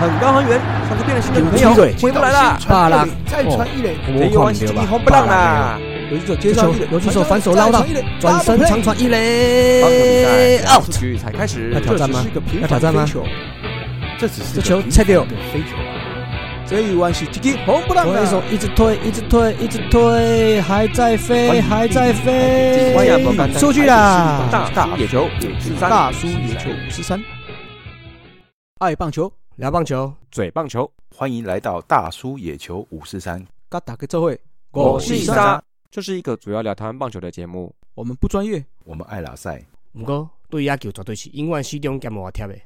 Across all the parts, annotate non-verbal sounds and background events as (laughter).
很高很远，像是变了心的女朋友回不来了。巴拉，再传一垒，这一弯是一红不让啦。游击手接上一垒，游击手反手捞到，转身长传一垒，out。局才开始，要挑战吗？要挑战吗？这只是这球拆掉，飞球啊！这一弯是击击红不让的，手一直推，一直推，一直推，还在飞，还在飞，出去啦！大野球五十三，大叔野球五十三，爱棒球，聊棒球，嘴棒球，欢迎来到大叔野球五四三。嘎打个这会，我是沙。这是一个主要聊台湾棒球的节目。我们不专业，我们爱老赛。不过对野球绝对是永远始终兼无贴的。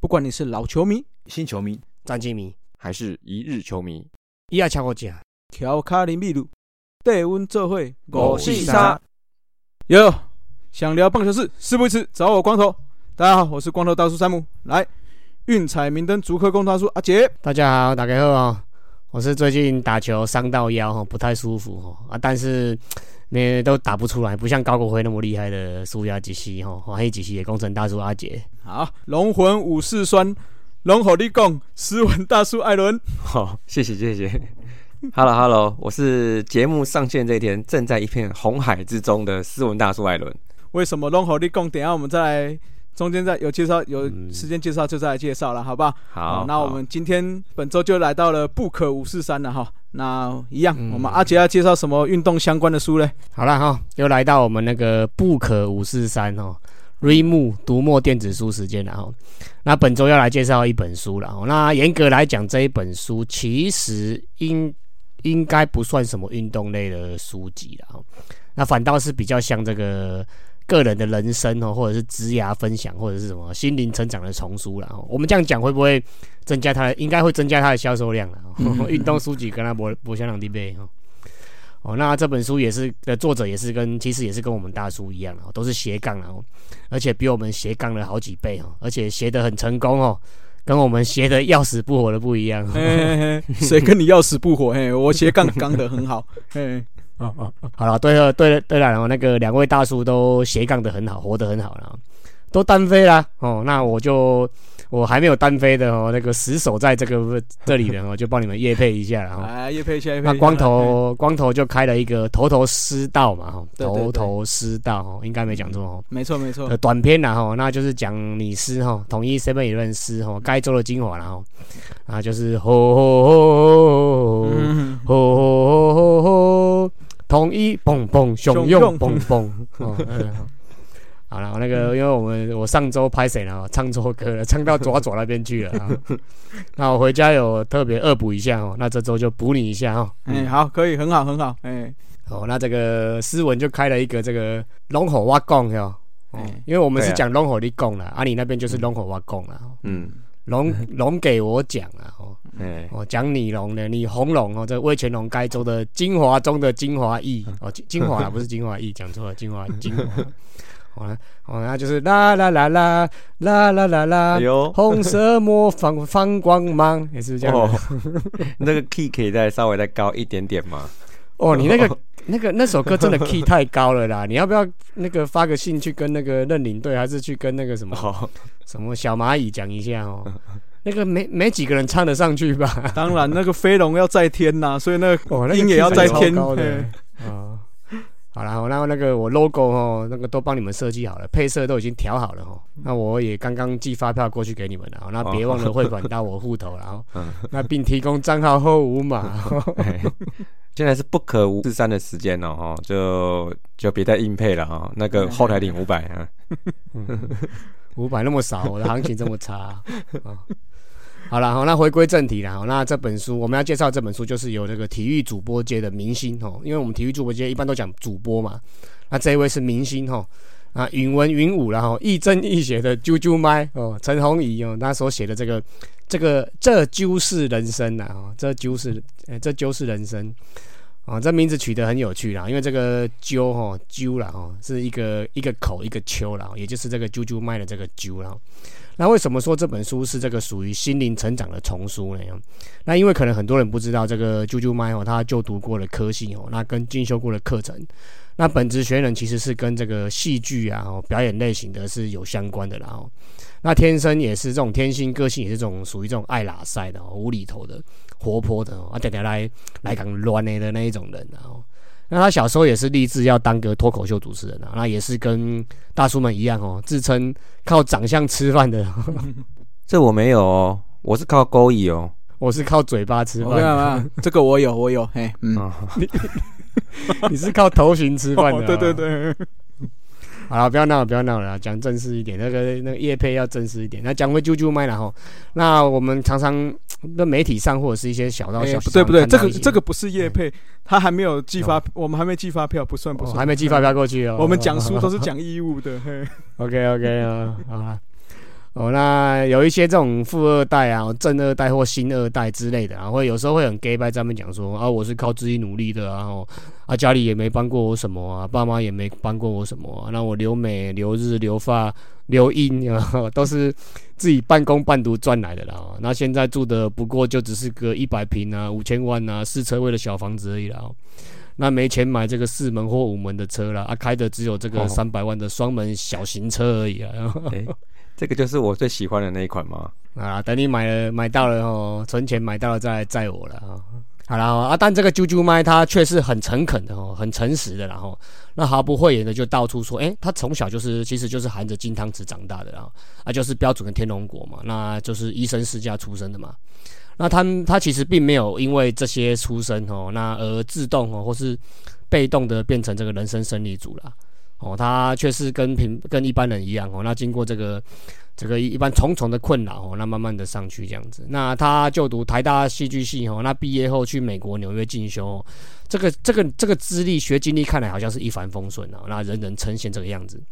不管你是老球迷、新球迷、战绩迷，还是一日球迷，伊也超过只。调卡林秘鲁，带阮做会。我是沙。哟，想聊棒球事，事不宜迟，找我光头。大家好，我是光头大叔山姆。来，运彩明灯足科工大叔阿杰。大家好，大家好啊。我是最近打球伤到腰哈，不太舒服哈啊，但是那都打不出来，不像高国辉那么厉害的苏亚吉西哈，还有吉西的工程大叔阿杰。好，龙魂武士酸，龙火力贡，斯文大叔艾伦。好，谢谢谢谢。Hello Hello，我是节目上线这一天正在一片红海之中的斯文大叔艾伦。为什么龙火力贡？等下我们再来。中间再有介绍，有时间介绍就再来介绍了，好不好？好，那我们今天本周就来到了不可五四三了哈。那一样，我们阿杰要介绍什么运动相关的书嘞？好了哈，又来到我们那个不可五四三哦，Reimu 读墨电子书时间了哈。那本周要来介绍一本书了。那严格来讲，这一本书其实应应该不算什么运动类的书籍了。那反倒是比较像这个。个人的人生哦，或者是职涯分享，或者是什么心灵成长的丛书了。我们这样讲会不会增加它？应该会增加它的销售量了。运动书籍跟它不不相当低倍哈。哦，那这本书也是的作者也是跟其实也是跟我们大叔一样啊，都是斜杠啊，而且比我们斜杠了好几倍哦，而且斜的很成功哦，跟我们斜的要死不活的不一样。谁跟你要死不活？嘿，我斜杠杠的很好。嘿。哦哦，好了，对了，对了，对了，然后那个两位大叔都斜杠的很好，活得很好了，都单飞啦。哦，那我就我还没有单飞的哦，那个死守在这个这里的哦，(laughs) 就帮你们夜配一下了哈。哎，夜配一下，那光头光头就开了一个头头师道嘛哈，头头师道哦，应该没讲错哦。没错没错，短篇啦哈，那就是讲你师哈，统一 seven 理论师哈，该做的精华然后啊就是吼吼吼吼吼吼吼吼。统一蹦蹦，雄用蹦蹦。(laughs) 好了，那个，因为我们我上周拍谁了？唱错歌了，唱到左左那边去了。(laughs) 那我回家有特别恶补一下哦。那这周就补你一下哦。哎，好，可以，很好，很好。哎，好，那这个斯文就开了一个这个龙火挖贡哟。哦，因为我们是讲龙火的贡了，啊，你那边就是龙火挖贡了。嗯。龙 (laughs) 龙给我讲啊，哦，哦讲你龙的，你红龙哦，这魏全龙该州的精华中的精华液哦，精华不是精华液，(laughs) 讲错了，精华精华，好了，哦，那就是啦啦啦啦啦啦啦啦，红色魔方放光芒，也是这样。(laughs) 那个 key 可以再稍微再高一点点吗？哦，你那个那个那首歌真的 key 太高了啦！(laughs) 你要不要那个发个信去跟那个认领队，还是去跟那个什么什么小蚂蚁讲一下哦？那个没没几个人唱得上去吧？当然，那个飞龙要在天呐，所以那个音也要在天的啊。好了，然后那个我 logo 哦，那个都帮你们设计好了，配色都已经调好了哈。那我也刚刚寄发票过去给你们了，那别忘了汇款到我户头，然 (laughs) 后那并提供账号后五码。(laughs) (laughs) 现在是不可无四三的时间了哈，就就别再硬配了哈。那个后台领五百啊，五百那么少，我的行情这么差啊。好了，好，那回归正题了。那这本书我们要介绍这本书，就是有这个体育主播界的明星哦。因为我们体育主播界一般都讲主播嘛，那这一位是明星哈。啊，允文允武然后亦正亦邪的啾啾麦哦，陈鸿仪哦，他所写的这个这个这就是人生呐哦，这就是呃这就是人生啊，这名字取得很有趣啦，因为这个啾哈啾了哈，是一个一个口一个丘了，也就是这个啾啾麦的这个啾了。那为什么说这本书是这个属于心灵成长的丛书呢？那因为可能很多人不知道这个啾啾麦哦，他就读过了科系哦，那跟进修过的课程。那本职学人其实是跟这个戏剧啊、表演类型的是有相关的啦哦。那天生也是这种天性个性也是这种属于这种爱拉塞的、哦、无厘头的、活泼的哦，啊，点点来来讲乱的的那一种人然后。那他小时候也是立志要当个脱口秀主持人啊，那也是跟大叔们一样哦，自称靠长相吃饭的，(laughs) 这我没有哦，我是靠勾引哦。我是靠嘴巴吃我看饭，嘛，(laughs) 这个我有，我有，嘿，嗯，啊，(laughs) 你是靠头型吃饭的、哦对对。对，好了，不要闹了，不要闹了，讲正式一点，那个那个叶佩要正式一点。那讲回啾啾麦了哈，那我们常常在媒体上或者是一些小道哎消息，不对不对，这个这个不是叶佩，他还没有寄发，我们还没寄发票，不算不算，哦还没寄发票过去哦。(laughs) 我们讲书都是 (laughs) 讲义务的，嘿，OK OK 啊，好啦。哦，那有一些这种富二代啊、正二代或新二代之类的啊，会有时候会很 gay 白在那边讲说啊，我是靠自己努力的啊，然后啊家里也没帮过我什么啊，爸妈也没帮过我什么啊，那我留美、留日、留发、留英 (laughs) 啊，都是自己半工半读赚来的啦。哦那现在住的不过就只是个一百平啊、五千万啊、四车位的小房子而已啦。哦那没钱买这个四门或五门的车啦，啊，开的只有这个哦三百万的双门小型车而已啊。哎，这个就是我最喜欢的那一款吗？啊，等你买了买到了哦，存钱买到了再来载我了啊。好了啊，但这个啾啾麦它却是很诚恳的哦，很诚实的，然后那毫不讳言的就到处说，诶，他从小就是其实就是含着金汤匙长大的啦，啊，就是标准的天龙国嘛，那就是医生世家出身的嘛。那他他其实并没有因为这些出身哦，那而自动哦，或是被动的变成这个人生胜利组啦。哦，他却是跟平跟一般人一样哦，那经过这个这个一般重重的困扰哦，那慢慢的上去这样子。那他就读台大戏剧系哦，那毕业后去美国纽约进修、哦，这个这个这个资历学经历看来好像是一帆风顺啊，那人人称羡这个样子。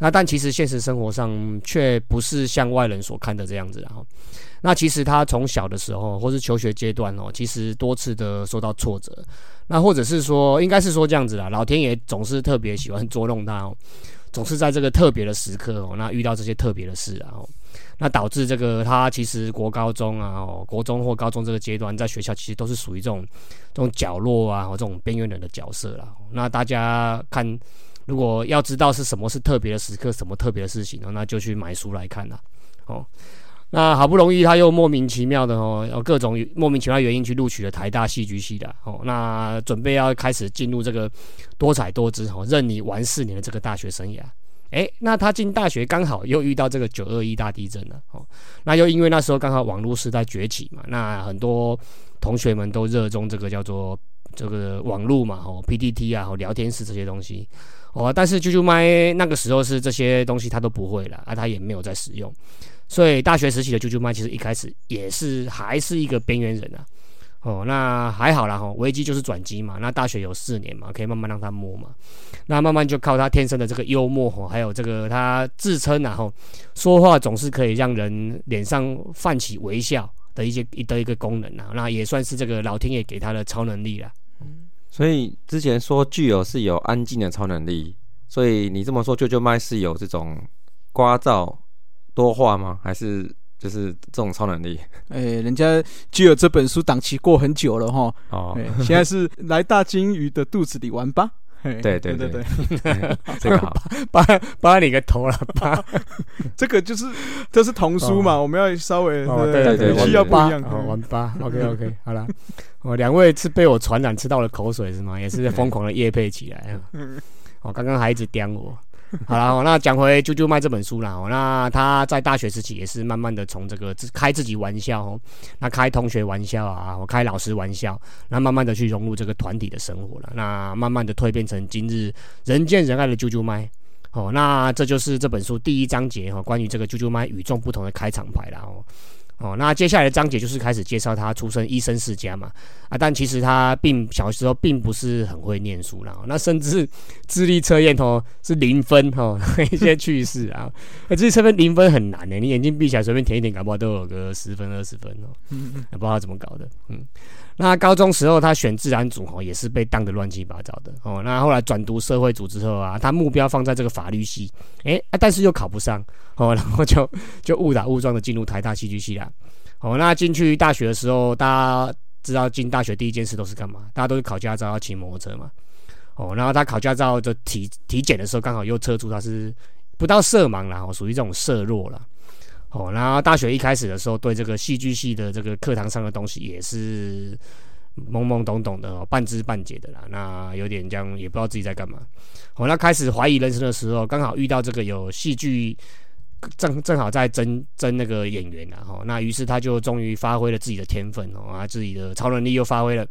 那但其实现实生活上却不是像外人所看的这样子啊。然后，那其实他从小的时候或是求学阶段哦，其实多次的受到挫折。那或者是说，应该是说这样子啦，老天爷总是特别喜欢捉弄他哦，总是在这个特别的时刻哦，那遇到这些特别的事啊、那导致这个他其实国高中啊、国中或高中这个阶段，在学校其实都是属于这种这种角落啊，和这种边缘人的角色啦。那大家看，如果要知道是什么是特别的时刻，什么特别的事情哦，那就去买书来看啦。哦。那好不容易他又莫名其妙的哦，有各种莫名其妙原因去录取了台大戏剧系的哦，那准备要开始进入这个多彩多姿哦，任你玩四年的这个大学生涯。诶，那他进大学刚好又遇到这个九二一大地震了哦，那又因为那时候刚好网络时代崛起嘛，那很多同学们都热衷这个叫做这个网络嘛，哦，PTT 啊，哦，聊天室这些东西哦，但是啾啾麦那个时候是这些东西他都不会了啊，他也没有在使用。所以大学时期的舅舅麦其实一开始也是还是一个边缘人啊。哦，那还好啦哈，危机就是转机嘛。那大学有四年嘛，可以慢慢让他摸嘛。那慢慢就靠他天生的这个幽默哈，还有这个他自称然后说话总是可以让人脸上泛起微笑的一些一的一个功能啊。那也算是这个老天爷给他的超能力啦。所以之前说具有是有安静的超能力，所以你这么说，舅舅麦是有这种刮噪多话吗？还是就是这种超能力？(laughs) 哎，人家具有这本书档期过很久了哈，哦，哎，现在是来大金鱼的肚子里玩吧。嘿对对对对对，(laughs) 这个好，(laughs) 扒扒你个头了，扒这个就是这是童书嘛，我们要稍微哦，对对对对需要不一样。哦，玩吧，OK OK，好了，哦，两位是被我传染吃到了口水是吗？也是疯狂的夜配起来啊。我，刚刚还一直刁我。(laughs) 好了、那讲回《啾啾麦》这本书啦。那他在大学时期也是慢慢的从这个自开自己玩笑，那开同学玩笑啊，我开老师玩笑，那慢慢的去融入这个团体的生活了。那慢慢的蜕变成今日人见人爱的啾啾麦。哦，那这就是这本书第一章节哈、关于这个啾啾麦与众不同的开场白啦哦。哦，那接下来的章节就是开始介绍他出身医生世家嘛，啊，但其实他并小时候并不是很会念书啦，那甚至 (laughs) 智力测验哦是零分哦，(laughs) 一些趣事啊，那 (laughs) 智力测验零分很难呢，你眼睛闭起来随便填一填，搞不好都有个十分二十分哦，也不知道他怎么搞的，嗯。那高中时候他选自然组哦，也是被当得乱七八糟的哦。那后来转读社会组之后啊，他目标放在这个法律系，诶、但是又考不上哦，然后就就误打误撞的进入台大戏剧系啦。哦，那进去大学的时候，大家知道进大学第一件事都是干嘛？大家都是考驾照，要骑摩托车嘛。哦，然后他考驾照的体体检的时候，刚好又测出他是不到色盲啦，哦，属于这种色弱了。哦，那大学一开始的时候，对这个戏剧系的这个课堂上的东西也是懵懵懂懂的、哦，半知半解的啦。那有点这样，也不知道自己在干嘛。哦，那开始怀疑人生的时候，刚好遇到这个有戏剧正正好在争争那个演员啊，哦，那于是他就终于发挥了自己的天分哦，啊，自己的超能力又发挥了，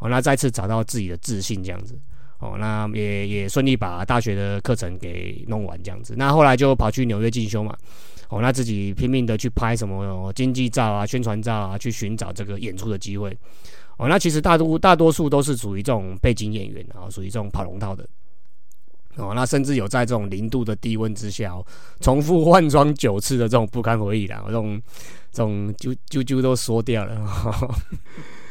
哦，那再次找到自己的自信这样子。哦，那也也顺利把大学的课程给弄完这样子。那后来就跑去纽约进修嘛。哦，那自己拼命的去拍什么经济照啊、宣传照啊，去寻找这个演出的机会。哦，那其实大多大多数都是属于这种背景演员啊，属于这种跑龙套的。哦，那甚至有在这种零度的低温之下，重复换装九次的这种不堪回忆啦，这种这种啾啾啾都缩掉了。(laughs)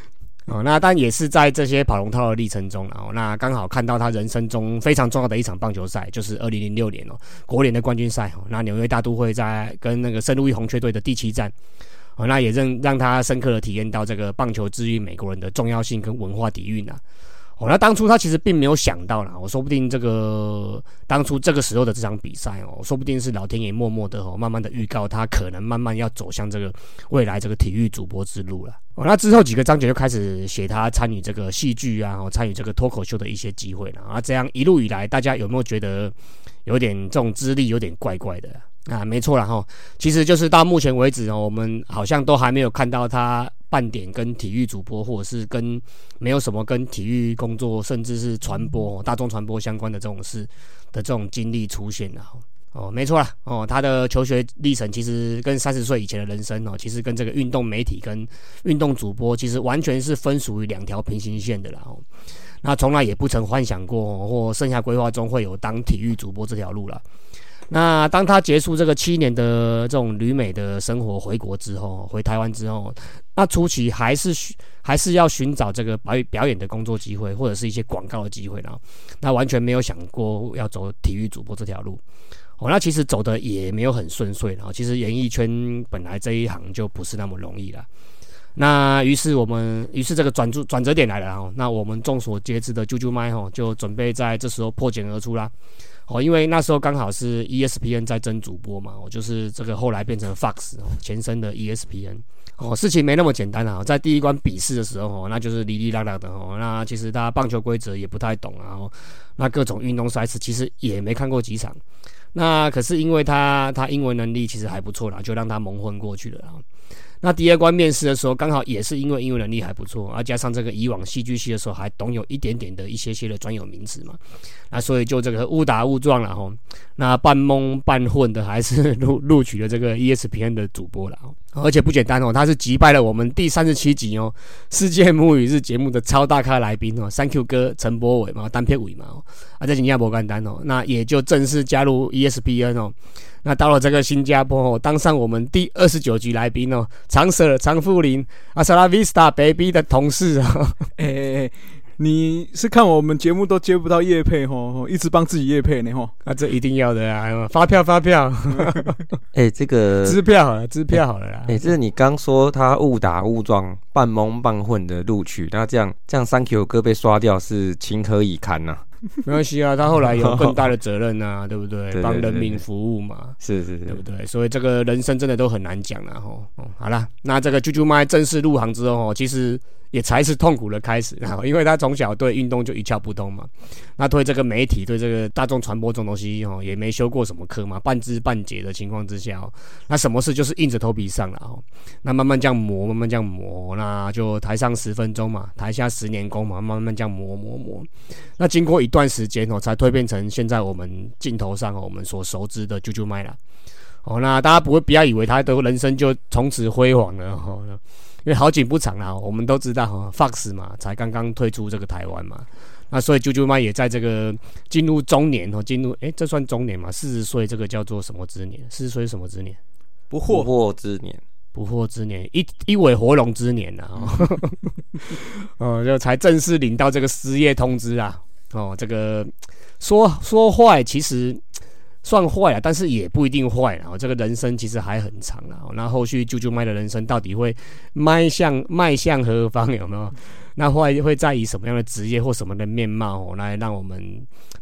哦，那但也是在这些跑龙套的历程中，然后那刚好看到他人生中非常重要的一场棒球赛，就是二零零六年哦，国联的冠军赛哦，那纽约大都会在跟那个圣路易红雀队的第七战，哦，那也让让他深刻的体验到这个棒球治愈美国人的重要性跟文化底蕴啊。哦，那当初他其实并没有想到啦，我说不定这个当初这个时候的这场比赛哦，说不定是老天爷默默的哦，慢慢的预告他可能慢慢要走向这个未来这个体育主播之路了。哦，那之后几个章节就开始写他参与这个戏剧啊，参与这个脱口秀的一些机会了啊。这样一路以来，大家有没有觉得有点这种资历有点怪怪的啊？没错了哈，其实就是到目前为止哦，我们好像都还没有看到他。半点跟体育主播，或者是跟没有什么跟体育工作，甚至是传播、大众传播相关的这种事的这种经历出现了。哦，没错啦，哦，他的求学历程其实跟三十岁以前的人生哦，其实跟这个运动媒体跟运动主播，其实完全是分属于两条平行线的啦。哦，那从来也不曾幻想过哦或剩下规划中会有当体育主播这条路了。那当他结束这个七年的这种旅美的生活，回国之后，回台湾之后，那初期还是还是要寻找这个表表演的工作机会，或者是一些广告的机会，然后那完全没有想过要走体育主播这条路。哦，那其实走的也没有很顺遂，然后其实演艺圈本来这一行就不是那么容易了。那于是我们，于是这个转注转折点来了，哦，那我们众所皆知的啾啾麦吼，就准备在这时候破茧而出啦。哦，因为那时候刚好是 ESPN 在争主播嘛，我就是这个后来变成 Fox 哦，前身的 ESPN 哦，事情没那么简单啊，在第一关比试的时候哦，那就是哩哩啦啦的哦，那其实大家棒球规则也不太懂啊，那各种运动赛事其实也没看过几场，那可是因为他他英文能力其实还不错啦，就让他蒙混过去了啊。那第二关面试的时候，刚好也是因为英文能力还不错，而加上这个以往戏剧系的时候还懂有一点点的一些些的专有名词嘛，那所以就这个误打误撞了哈。那半蒙半混的还是录录取了这个 ESPN 的主播了，而且不简单哦，他是击败了我们第三十七集哦世界母语日节目的超大咖来宾哦，Thank you 哥陈柏伟嘛，单片尾嘛，啊这新加坡干单哦，那也就正式加入 ESPN 哦。那到了这个新加坡哦，当上我们第二十九局来宾哦，长舍长富林阿萨拉维斯塔 baby 的同事。(laughs) 啊，哎，你是看我们节目都接不到叶配吼，一直帮自己叶配呢吼，那这一定要的啊，发票发票，(laughs) 哎，这个支票好了，支票好了啦，哎，这是你刚说他误打误撞、半蒙半混的录取，那这样这样三 Q 哥被刷掉是情何以堪呐？(laughs) 没关系啊，他后来有更大的责任啊，(laughs) 对不对？帮人民服务嘛，是是是，对不对？所以这个人生真的都很难讲了吼。好了，那这个啾啾麦正式入行之后，其实。也才是痛苦的开始，然后 (laughs) 因为他从小对运动就一窍不通嘛，那对这个媒体、对这个大众传播这种东西哦，也没修过什么课嘛，半知半解的情况之下，哦那什么事就是硬着头皮上了哦。那慢慢这样磨，慢慢这样磨，那就台上十分钟嘛，台下十年功嘛，慢慢这样磨磨磨。那经过一段时间哦，才蜕变成现在我们镜头上我们所熟知的啾啾麦了。哦，那大家不会不要以为他的人生就从此辉煌了哦。因为好景不长啊，我们都知道哈，Fox 嘛，才刚刚退出这个台湾嘛，那所以啾啾妈也在这个进入中年哦，进入哎，这算中年嘛？四十岁这个叫做什么之年？四十岁什么之年？不惑不惑之年，不惑之年，一一尾活龙之年呐！(laughs) 哦，就才正式领到这个失业通知啊！哦，这个说说坏，其实算坏了，但是也不一定坏了。这个人生其实还很长啊。那后续舅舅麦的人生到底会迈向迈向何方？有没有？那会会在以什么样的职业或什么的面貌来让我们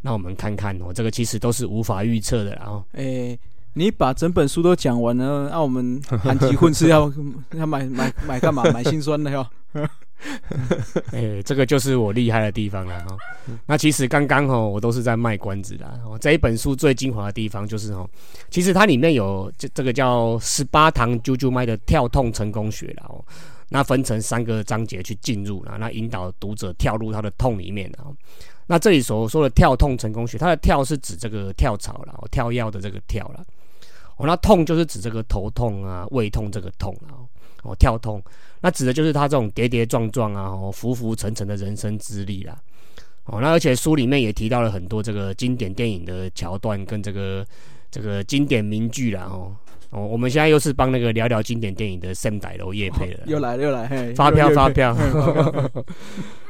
让我们看看哦？这个其实都是无法预测的。然后，诶，你把整本书都讲完了，那我们 (laughs) 韩吉混是要 (laughs) 要买买买干嘛？买心酸的哟。(laughs) (laughs) 哎，这个就是我厉害的地方了哈。那其实刚刚哈，我都是在卖关子的。这一本书最精华的地方就是哈，其实它里面有这这个叫十八堂啾啾麦的跳痛成功学了哦。那分成三个章节去进入了，那引导读者跳入他的痛里面的。那这里所说的跳痛成功学，它的跳是指这个跳槽了，跳药的这个跳了。哦，那痛就是指这个头痛啊、胃痛这个痛啊。哦，跳痛，那指的就是他这种跌跌撞撞啊、哦浮浮沉沉的人生资历啦。哦，那而且书里面也提到了很多这个经典电影的桥段跟这个这个经典名句啦。哦哦，我们现在又是帮那个聊聊经典电影的 Sam 仔楼叶配了，(laughs) 又来了又来，发票发票。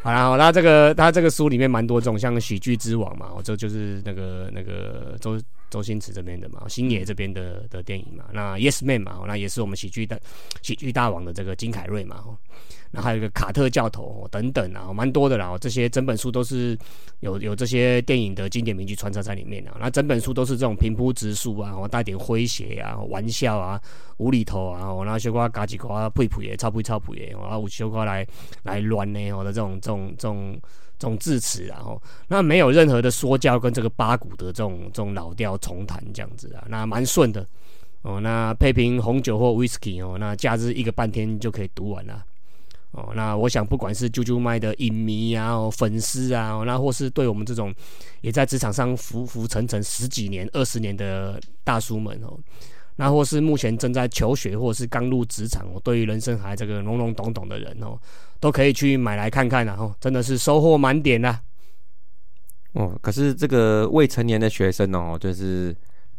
好然后那这个他这个书里面蛮多种，像喜剧之王嘛，哦，这就是那个那个周。周星驰这边的嘛，星爷这边的的电影嘛，那 Yes Man 嘛，那也是我们喜剧的喜剧大王的这个金凯瑞嘛，那还有一个卡特教头等等啊，蛮多的啦。这些整本书都是有有这些电影的经典名句穿插在里面啊。那整本书都是这种平铺直述啊，带点诙谐啊、玩笑啊、无厘头啊，然后小瓜嘎几瓜配谱也超配超谱也，然后小瓜来来乱呢，我的这种种这种。这种字词，然后那没有任何的说教跟这个八股的这种这种老调重弹这样子啊，那蛮顺的哦。那配瓶红酒或 whisky 哦，那假日一个半天就可以读完了哦。那我想不管是啾啾麦的影迷啊、粉丝啊，那或是对我们这种也在职场上浮浮沉沉十几年、二十年的大叔们哦。那或是目前正在求学，或是刚入职场，哦，对于人生还这个懵懵懂懂的人哦，都可以去买来看看，然后真的是收获满点呐。哦，可是这个未成年的学生哦，就是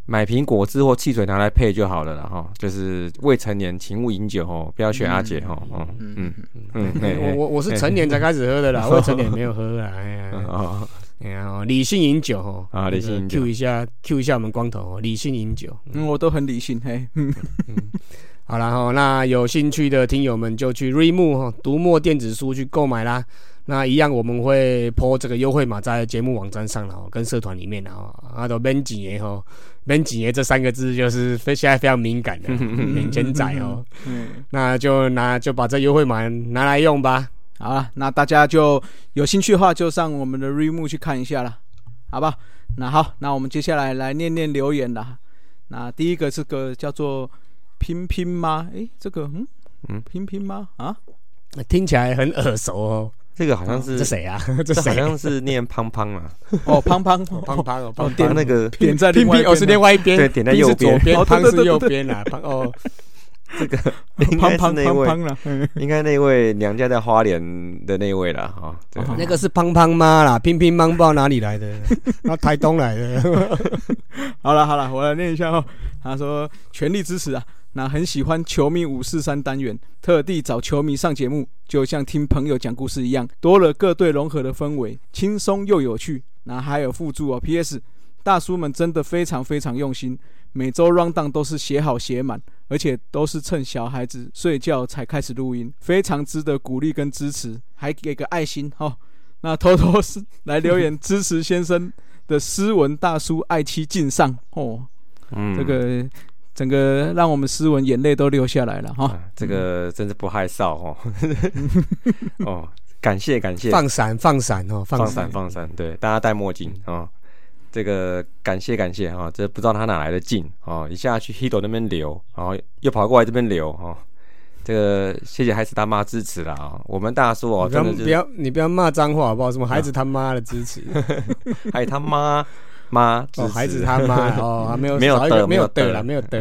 买瓶果汁或汽水拿来配就好了了哈。就是未成年，请勿饮酒哦，不要学阿姐哈。哦，嗯嗯嗯，我我我是成年才开始喝的啦，(laughs) 未成年没有喝啊。哎呀。哎呀理性饮酒哦，啊，理性饮酒，Q 一下，Q 一下我们光头哦，理性饮酒，嗯，我都很理性，嘿，嗯，好了哈，那有兴趣的听友们就去瑞木哈读墨电子书去购买啦。那一样我们会抛这个优惠码在节目网站上了，跟社团里面的哈，啊，都免几年哈，免几年这三个字就是非现在非常敏感的 (laughs) 免钱仔哦，嗯，那就拿就把这优惠码拿来用吧。好了，那大家就有兴趣的话，就上我们的 Remo 去看一下了，好吧？那好，那我们接下来来念念留言啦。那第一个是个叫做拼拼吗？诶，这个嗯嗯，拼拼吗？啊，听起来很耳熟哦。这个好像是这谁啊？(laughs) 这好像是念胖胖啊。哦，胖胖胖 (laughs) 胖哦，点那个点在拼拼哦，是另外一边，对，点在右边，胖是右边啊，胖哦。(laughs) 这个应该是那位，应该那位娘家在花莲的那位了哈。那个是胖胖妈啦，乒乒乓不知道哪里来的，那台东来的。好了好了，我来念一下哦。他说全力支持啊，那很喜欢球迷五四三单元，特地找球迷上节目，就像听朋友讲故事一样，多了各队融合的氛围，轻松又有趣。那还有附注哦，P.S. 大叔们真的非常非常用心。每周 round down 都是写好写满，而且都是趁小孩子睡觉才开始录音，非常值得鼓励跟支持，还给个爱心哦。那偷偷是来留言支持先生的斯文大叔爱妻敬上哦，嗯，这个整个让我们斯文眼泪都流下来了哈。这个真是不害臊哦，(laughs) 哦，感谢感谢，放闪放闪哦，放闪。放闪，对，大家戴墨镜啊。这个感谢感谢哈，这不知道他哪来的劲哦，一下去 Hido 那边流，然后又跑过来这边流哈，这个谢谢孩子他妈支持了啊，我们大叔哦，不要不要你不要骂脏话好不好？什么孩子他妈的支持，(laughs) 还有他妈妈哦，孩子他妈 (laughs) 哦，没有没有的没有的了，没有的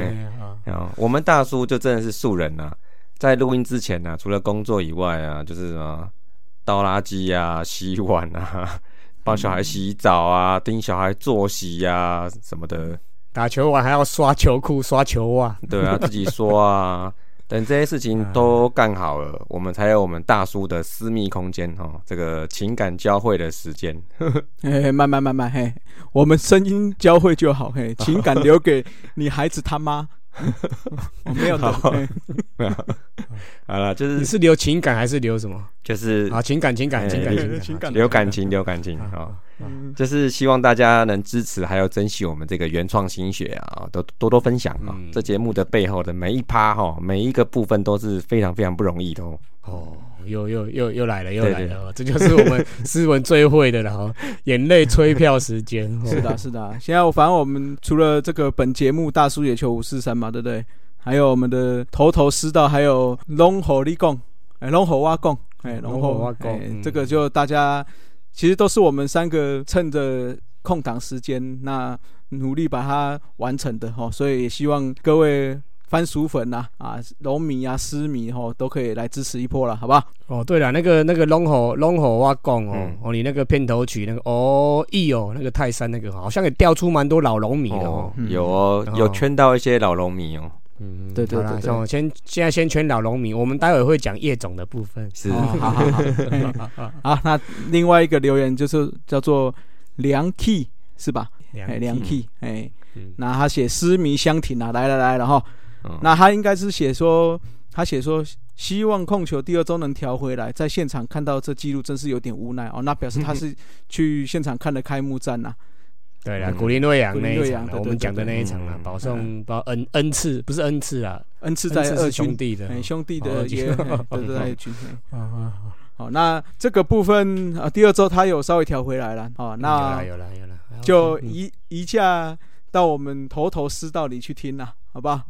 啊，我们大叔就真的是素人呐，在录音之前呢，除了工作以外啊，就是什么倒垃圾呀、洗碗啊。帮小孩洗澡啊，盯小孩作息呀什么的，打球完还要刷球裤、刷球袜，对啊，自己刷啊，(laughs) 等这些事情都干好了，我们才有我们大叔的私密空间哦，这个情感交汇的时间。(laughs) 嘿，慢慢慢慢，嘿，我们声音交汇就好，嘿，(laughs) 情感留给你孩子他妈。我 (laughs) 没有 (laughs) 懂，没有。好了，就你是是留情感还是留什么？就是啊，情感，情感，哎情感，情感。情留感情，留感情啊。嗯就是希望大家能支持，还有珍惜我们这个原创心血啊，都多多分享啊。嗯这节目的背后的每一趴哈，每一个部分都是非常非常不容易的哦。哦，又又又又来了，又来了，哦这就是我们 (laughs) 斯文最会的了哈，眼泪催票时间。哦是的，是的。现在我反正我们除了这个本节目大叔野球五四三嘛，对不对？还有我们的头头师道，还有龙吼立贡，哎，龙吼挖贡，哎，龙龙吼吼挖贡这个就大家其实都是我们三个趁着空档时间，那努力把它完成的哈。所以也希望各位番薯粉呐、啊、龙米啊、狮迷哈，都可以来支持一波了，好不好？哦，对了，那个那个龙吼龙吼挖贡哦嗯，哦，你那个片头曲那个哦意哦，那个泰山那个好像也调出蛮多老龙米的哦。嗯有哦，有圈到一些老龙米哦。嗯，对对对对像我先现在先圈老农民，我们待会会讲叶总的部分。是，哦好好好。嘿好，(laughs) 那另外一个留言就是叫做梁 key 是吧？哎，梁 key，哎嗯，那他写诗迷香亭啊，来来来，然后嗯那他应该是写说，他写说希望控球第二周能调回来，在现场看到这记录真是有点无奈哦。那表示他 (laughs) 是去现场看了开幕战呐、对了，嗯古林瑞阳那一场我们讲的那一场啦嗯，保送保 n n 次不是 n 次啊，，n 次在二恩赐是兄军，弟的。哎，兄弟的也嘿 (laughs) 对对在二军。(laughs) 好，那这个部分啊，第二周他有稍微调回来了哦。有那有了有了，就嗯移移驾到我们头头师道里去听啦，好不好？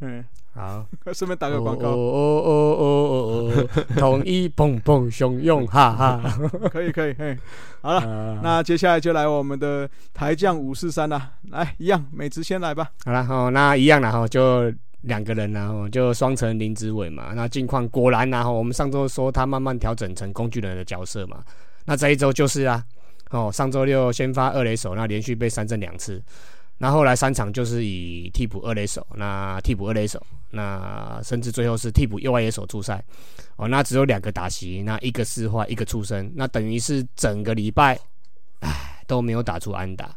嗯，好。顺便打个广告，哦哦哦哦哦哦，统一蹦蹦汹涌，哈哈。可以可以，嘿，好了。啊那接下来就来我们的台将五四三啦，来一样，美职先来吧。好了哦，那一样了哈，就两个人然后就双城林子伟嘛。那近况果然然后我们上周说他慢慢调整成工具人的角色嘛，那这一周就是啊，哦，上周六先发二垒手，那连续被三振两次。那后来三场就是以替补二垒手，那替补二垒手，那甚至最后是替补右外野手出赛，哦，那只有两个打席，那一个四坏，一个出生，那等于是整个礼拜，唉，都没有打出安打。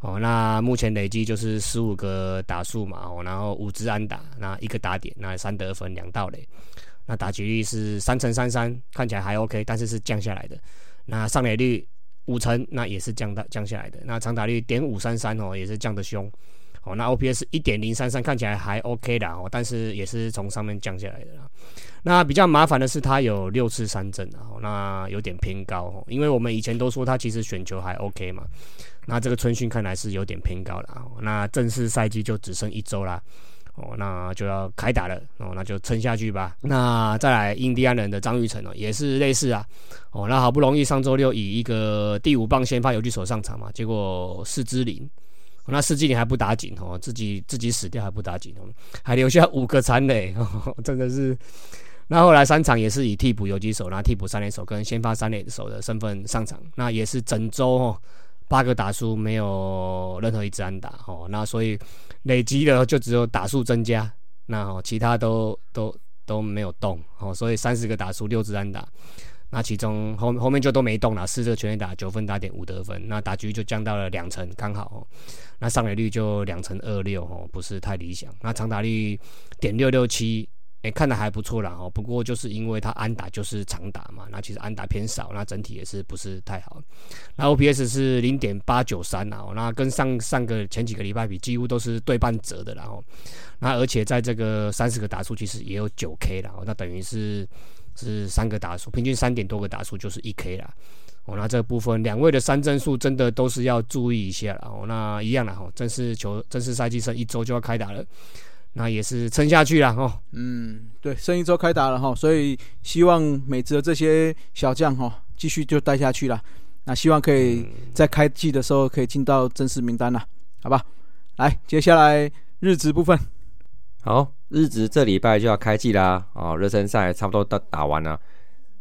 哦，那目前累计就是十五个打数嘛，哦，然后五支安打，那一个打点，那三得分，两盗垒，那打击率是三乘三三，看起来还 OK，但是是降下来的。那上垒率五成，那也是降到降下来的。那长打率点五三三哦，也是降的凶。哦，那 OPS 一点零三三看起来还 OK 的，哦，但是也是从上面降下来的啦。那比较麻烦的是，他有六次三振啊，哦那有点偏高哦，因为我们以前都说他其实选球还 OK 嘛。那这个春训看来是有点偏高了啊。那正式赛季就只剩一周啦，哦，那就要开打了哦，那就撑下去吧。那再来印第安人的张玉成哦，也是类似啊，哦，那好不容易上周六以一个第五棒先发游击手上场嘛，结果四支零。那四季林还不打紧哦，自己自己死掉还不打紧哦，还留下五个残垒，(laughs) 真的是。那后来三场也是以替补游击手，然后替补三垒手跟先发三垒手的身份上场，那也是整周哦八个打数没有任何一支安打哦，那所以累积的就只有打数增加，那哦其他都都都没有动哦，所以三十个打数六支单打，那其中后后面就都没动了，四个全垒打九分打点五得分，那打局就降到了两成刚好，那上垒率就两成二六哦，不是太理想，那长打率点六六七。诶、看的还不错啦哦，不过就是因为他安打就是长打嘛，那其实安打偏少，那整体也是不是太好。那 OPS 是零点八九三啦，哦那跟上上个前几个礼拜比，几乎都是对半折的啦哦。那而且在这个三十个打数，其实也有九 K 啦，哦，那等于是是三个打数，平均三点多个打数就是一 K 啦。哦，那这部分两位的三振数真的都是要注意一下啦。哦，那一样啦，哦，正式球正式赛季剩一周就要开打了，那也是撑下去了，哦。嗯，对，剩一周开打了哈，所以希望美职的这些小将哈，继续就待下去了。那希望可以在开季的时候可以进到正式名单了，好吧？来，接下来日职部分，好，日职这礼拜就要开季啦，哦，热身赛差不多都打完了，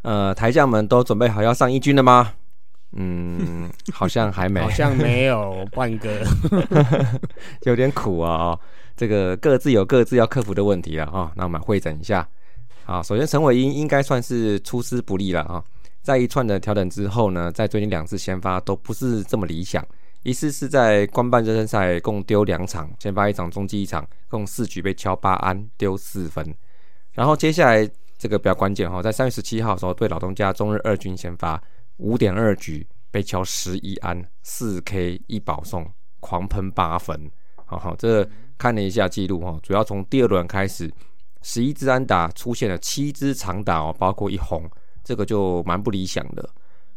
呃，台将们都准备好要上一军了吗？嗯，好像还没 (laughs) 好，像没有半个。(laughs) 有点苦啊、哦。这个各自有各自要克服的问题了啊。那我们会诊一下。好，首先陈伟英应该算是出师不利了啊。在一串的调整之后呢，在最近两次先发都不是这么理想。一次是在官办热身赛共丢两场，先发一场，中继一场，共四局被敲八安，丢四分。然后接下来这个比较关键哈，在三月十七号的时候对老东家中日二军先发五点二局被敲十一安，四 K 一保送，狂喷八分。好好，这看了一下记录哈，主要从第二轮开始，十一支安打出现了七支长打哦，包括一红，这个就蛮不理想的。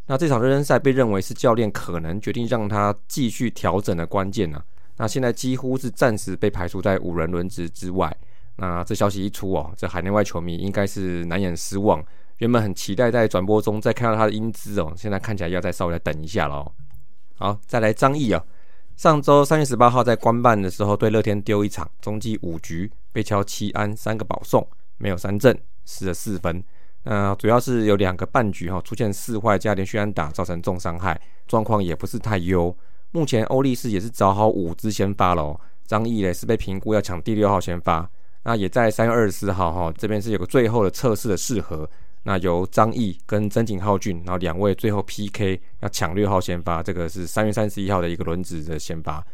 那这场热身赛被认为是教练可能决定让他继续调整的关键呢。那现在几乎是暂时被排除在五人轮值之外。那这消息一出哦，这海内外球迷应该是难掩失望。原本很期待在转播中再看到他的英姿哦，现在看起来要再稍微等一下了哦。好，再来张毅啊，上周三月十八号在官办的时候对乐天丢一场，中继五局被敲七安三个保送，没有三振，失了四分。呃，主要是有两个半局哈，出现四坏加连续安打，造成重伤害，状况也不是太优。目前欧力士也是找好五支先发喽，张毅嘞是被评估要抢第六号先发。那也在三月二十四号哈，这边是有个最后的测试的适合，那由张毅跟曾景浩俊，然后两位最后 PK 要抢六号先发，这个是三月三十一号的一个轮值的先发。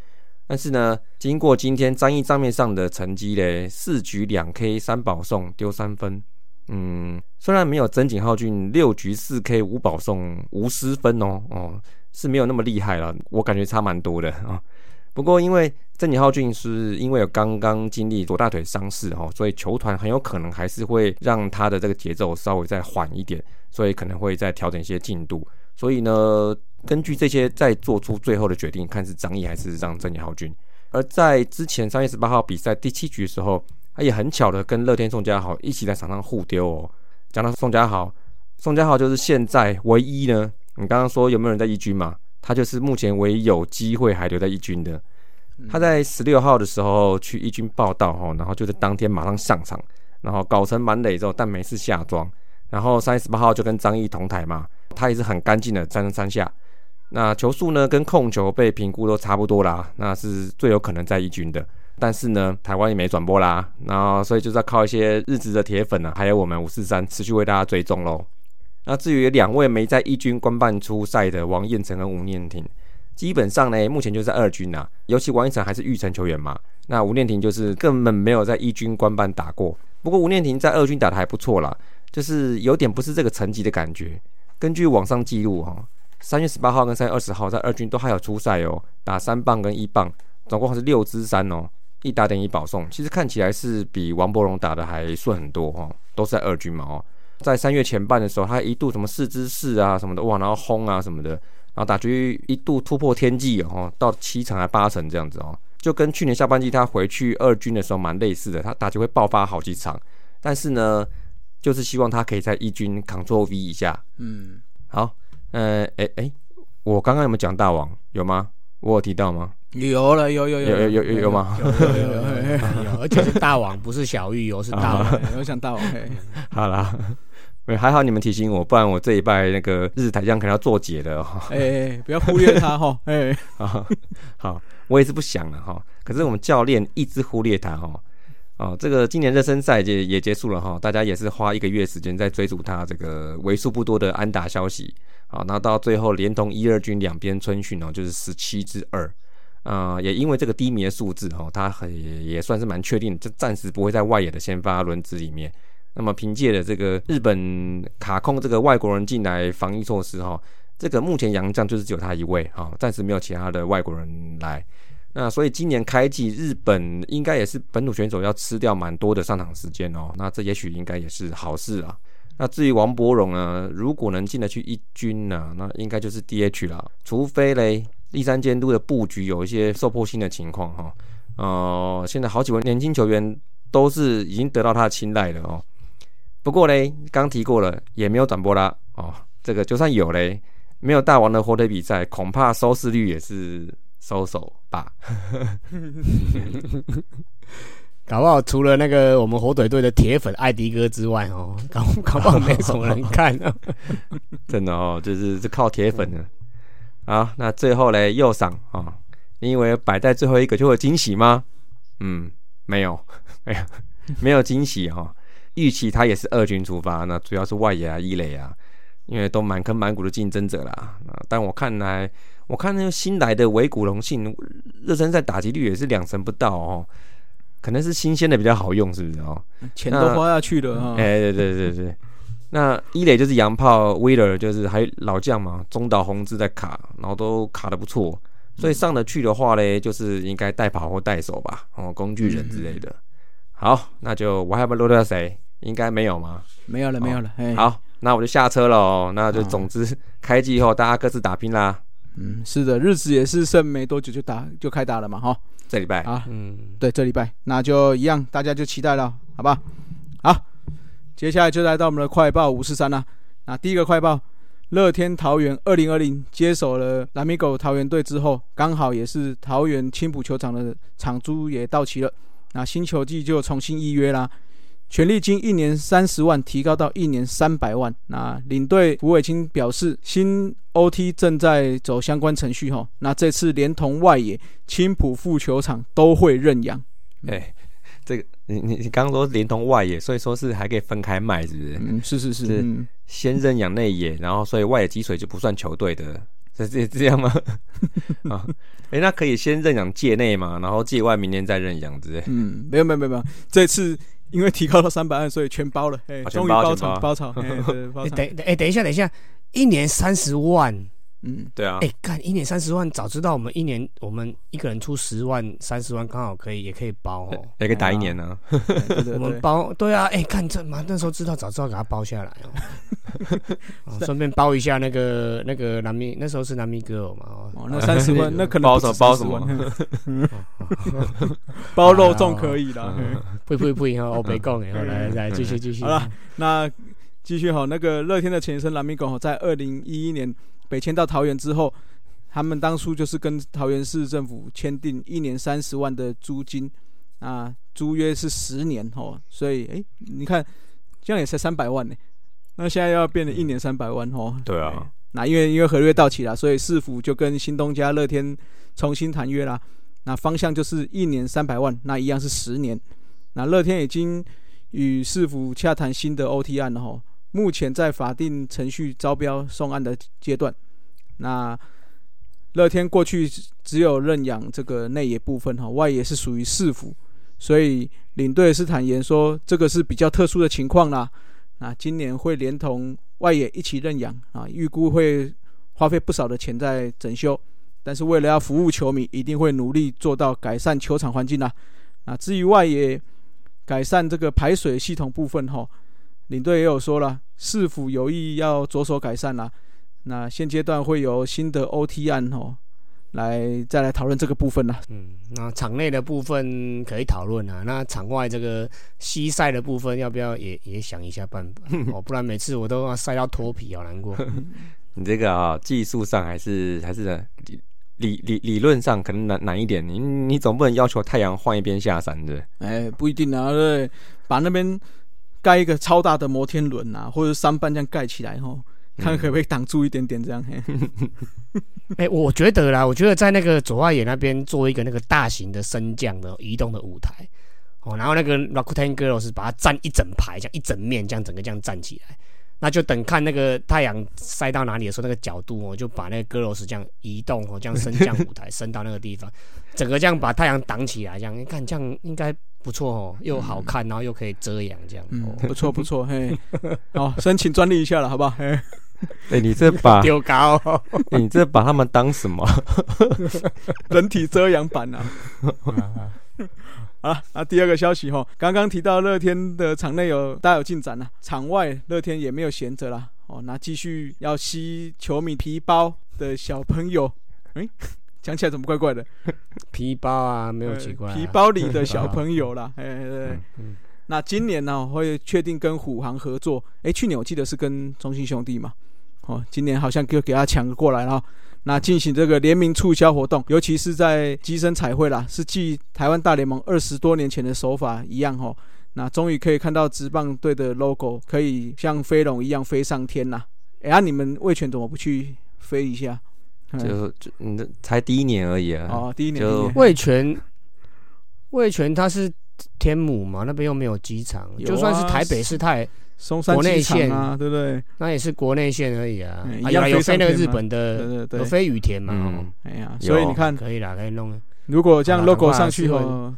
但是呢，经过今天张毅账面上的成绩嘞，四局两 K 三保送丢三分。嗯，虽然没有曾景浩俊六局四 K 五保送无失分哦，哦是没有那么厉害了，我感觉差蛮多的啊。不过因为郑景浩俊是因为有刚刚经历左大腿伤势哦，所以球团很有可能还是会让他的这个节奏稍微再缓一点，所以可能会再调整一些进度。所以呢，根据这些再做出最后的决定，看是张毅还是让郑景浩俊。而在之前三月十八号比赛第七局的时候。他也很巧的跟乐天宋家豪一起在场上互丢哦。讲到宋家豪，宋家豪就是现在唯一呢。你刚刚说有没有人在一军嘛？他就是目前唯一有机会还留在一军的。他在十六号的时候去一军报道哈，然后就在当天马上上场，然后搞成满垒之后，但没事下庄。然后三月十八号就跟张毅同台嘛，他也是很干净的站上三下。那球速呢跟控球被评估都差不多啦，那是最有可能在一军的。但是呢，台湾也没转播啦，然后所以就是要靠一些日职的铁粉啊，还有我们五四三持续为大家追踪喽。那至于两位没在一军官办出赛的王彦成跟吴念庭，基本上呢，目前就在二军呐。尤其王彦成还是玉成球员嘛，那吴念庭就是根本没有在一军官办打过。不过吴念庭在二军打的还不错啦，就是有点不是这个层级的感觉。根据网上记录哈，三月十八号跟三月二十号在二军都还有出赛哦，打三棒跟一棒，总共是六支三哦。一打点一保送，其实看起来是比王柏荣打的还顺很多哈，都是在二军嘛哦。在三月前半的时候，他一度什么四支四啊什么的哇，然后轰啊什么的，然后打局一度突破天际哦，到七成还八成这样子哦，就跟去年下半季他回去二军的时候蛮类似的，他打局会爆发好几场，但是呢，就是希望他可以在一军 Ctrl V 一下。嗯，好，呃，哎哎，我刚刚有没有讲大王？有吗？我有提到吗？有了，有有有有有有有吗？有有有，而且是大王，不是小玉哦，是大王。(laughs) 我想大王。好啦，还好你们提醒我，不然我这一拜那个日台将可能要做解了哈。哎，不要忽略他哈。(laughs) 哎，好，我也是不想了哈。可是我们教练一直忽略他哈。哦，这个今年热身赛也也结束了哈，大家也是花一个月时间在追逐他这个为数不多的安打消息。好，那到最后连同一二军两边春训哦，就是十七支二。啊，也因为这个低迷的数字哦，他很也算是蛮确定，就暂时不会在外野的先发轮子里面。那么凭借着这个日本卡控这个外国人进来防疫措施哈，这个目前洋将就是只有他一位哈，暂时没有其他的外国人来。那所以今年开季日本应该也是本土选手要吃掉蛮多的上场时间哦，那这也许应该也是好事啊。那至于王柏荣呢，如果能进得去一军呢，那应该就是 DH 了，除非嘞。第三监督的布局有一些受迫性的情况哈，呃，现在好几位年轻球员都是已经得到他的青睐了哦。不过嘞，刚提过了，也没有转播啦哦。这个就算有嘞，没有大王的火腿比赛，恐怕收视率也是收手吧。(laughs) 搞不好除了那个我们火腿队的铁粉艾迪哥之外哦，搞搞不好没什么人看啊。(laughs) 真的哦，就是是靠铁粉的。好，那最后嘞，右赏啊，你以为摆在最后一个就会惊喜吗？嗯，没有，没有，没有惊喜哈。预期他也是二军出发，那主要是外野啊、一垒啊，因为都满坑满谷的竞争者啦。啊，但我看来，我看那个新来的维古龙信热身赛打击率也是两成不到哦，可能是新鲜的比较好用，是不是哦？钱都花下去了哈。哎，对对对对，那一垒就是洋炮威尔，就是还老将嘛，中岛宏志在卡，然后都卡的不错，所以上得去的话嘞，就是应该带跑或带手吧，哦，工具人之类的。好，那就我还要漏掉谁？应该没有吗？没有了，没有了。哎，好，那我就下车了哦。那就总之开机以后，大家各自打拼啦。嗯，是的，日子也是剩没多久就打就开打了嘛，哈。这礼拜啊，嗯，对，这礼拜那就一样，大家就期待了，好吧？好，接下来就来到我们的快报五四三了。那第一个快报，乐天桃园二零二零接手了蓝米狗桃园队之后，刚好也是桃园青浦球场的场租也到期了。那新球季就重新预约啦，权利金一年三十万提高到一年三百万。那领队胡伟清表示，新 OT 正在走相关程序哈。那这次连同外野青浦副球场都会认养。哎，这个你你你刚刚说连同外野，所以说是还可以分开卖，是不是？嗯，是是是，先认养内野，然后所以外野积水就不算球队的。是这这样吗？啊，(laughs) 哎，那可以先认养界内嘛，然后界外明年再认养之类。嗯，没有没有没有没有，这次 (laughs) 因为提高了三百万，所以全包了，哎，终于包场包场。哎，等哎等一下等一下，一年三十万。嗯，对啊，哎，干一年三十万，早知道我们一年我们一个人出十万，三十万刚好可以，也可以包哦，也可以打一年呢。(laughs) 我们包，对啊，哎，看这嘛，那时候知道，早知道给他包下来哦，(laughs) 顺便包一下那个那个南明，那时候是南明哥嘛，哦，那三十万，那可能包什么包什么，(laughs) 包肉粽可以的，不不不，以后我没讲哎，来来继续继续，好了，那继续好，那个乐天的前身蓝米狗在二零一一年。北迁到桃园之后，他们当初就是跟桃园市政府签订一年三十万的租金，啊，租约是十年哦，所以哎，你看这样也才三百万呢，那现在要变成一年三百万哦。对啊，那因为因为合约到期了，所以市府就跟新东家乐天重新谈约啦。那方向就是一年三百万，那一样是十年。那乐天已经与市府洽谈新的 OT 案了哈。目前在法定程序招标送案的阶段，那乐天过去只有认养这个内野部分哈，外野是属于市府，所以领队是坦言说这个是比较特殊的情况啦。那今年会连同外野一起认养啊，预估会花费不少的钱在整修，但是为了要服务球迷，一定会努力做到改善球场环境啦。那至于外野改善这个排水系统部分哈。领队也有说了，市府有意要着手改善啦？那现阶段会有新的 OT 案哦，来再来讨论这个部分啦。嗯，那场内的部分可以讨论啊，那场外这个西晒的部分要不要也也想一下办法？(laughs) 哦，不然每次我都要晒到脱皮，好难过。(laughs) 你这个啊，技术上还是还是理理理理论上可能难难一点。你你总不能要求太阳换一边下山的。哎，不一定啊，对，把那边。盖一个超大的摩天轮啊，或者三半这样盖起来吼，看可不可以挡住一点点这样。(laughs) 哎，我觉得啦，我觉得在那个左外野那边做一个那个大型的升降的移动的舞台哦，然后那个 Rakuten Girls 把它站一整排，这样一整面这样整个这样站起来，那就等看那个太阳晒到哪里的时候，那个角度哦，就把那个 Girls 这样移动哦，这样升降舞台升到那个地方，整个这样把太阳挡起来，这样你看这样应该。不错哦，又好看，然后又可以遮阳，这样。嗯，不错不错，嘿，好，申请专利一下了，好不好？(laughs) 哎，你这把 (laughs) 丢高，你这把他们当什么？(laughs) 人体遮阳板啊！好了，那第二个消息哈，刚刚提到乐天的场内有大有进展了，场外乐天也没有闲着了哦，那继续要吸球迷皮包的小朋友，(laughs) 哎。讲起来怎么怪怪的？皮包啊，没有奇怪。皮包里的小朋友啦，(laughs) 哎对。那今年呢，会确定跟虎航合作。哎，去年我记得是跟中信兄弟嘛。哦，今年好像就给他抢过来了。那进行这个联名促销活动，尤其是在机身彩绘啦，是继台湾大联盟二十多年前的手法一样哦。那终于可以看到职棒队的 logo 可以像飞龙一样飞上天啦。哎呀，你们魏权怎么不去飞一下？就就你这才第一年而已啊！哦，第一年。魏权，魏权它是天母嘛，那边又没有机场，啊就算是台北市，它也松山国内机场线啊，对不对？那也是国内线而已啊。有飞那个日本的，对对有对，飞羽田嘛，哎呀，有所以你看，可以啦，可以弄。如果这样 logo 上去试后，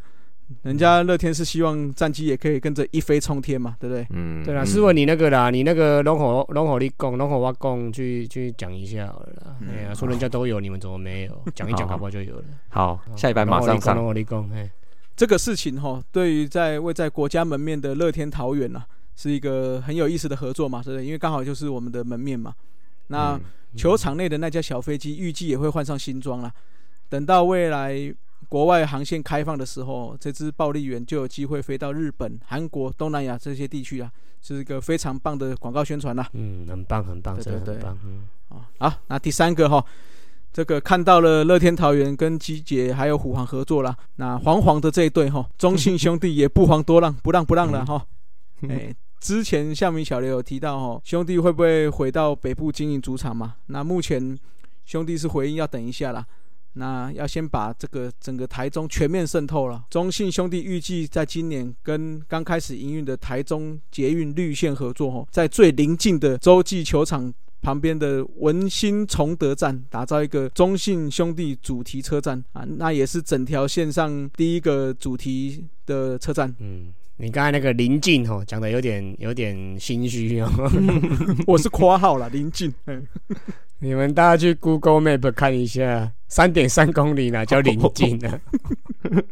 人家乐天是希望战机也可以跟着一飞冲天嘛，对不对？嗯，对啦，嗯试问你那个啦，你那个龙口龙火力供龙口挖供去去讲一下好了哎呀，说人家都有，你们怎么没有？(laughs) 讲一讲，好搞不好就有了。好，下一班马上龙上。火力供，哎，这个事情哈，对于在位在国家门面的乐天桃园呐，是一个很有意思的合作嘛，是不是？因为刚好就是我们的门面嘛。那嗯球场内的那架小飞机预计也会换上新装啦。等到未来国外航线开放的时候，这支暴力猿就有机会飞到日本、韩国、东南亚这些地区啊，是一个非常棒的广告宣传啦。嗯，很棒，很棒，真的很棒。嗯，啊，好，那第三个哈，这个看到了乐天桃园跟基姐还有虎航合作啦。那黄黄的这一对哈，中信兄弟也不遑多让，不让不让了哈。(laughs) 哎，之前夏明小刘有提到哦，兄弟会不会回到北部经营主场嘛？那目前兄弟是回应要等一下啦。那要先把这个整个台中全面渗透了。中信兄弟预计在今年跟刚开始营运的台中捷运绿线合作，哦，在最临近的洲际球场旁边的文心崇德站打造一个中信兄弟主题车站啊，那也是整条线上第一个主题的车站。嗯，你刚才那个临近哦，讲的有点有点心虚哦。(laughs) 我是括号了，临近。嗯你们大家去 Google Map 看一下，三点三公里哪叫临近呢？(laughs)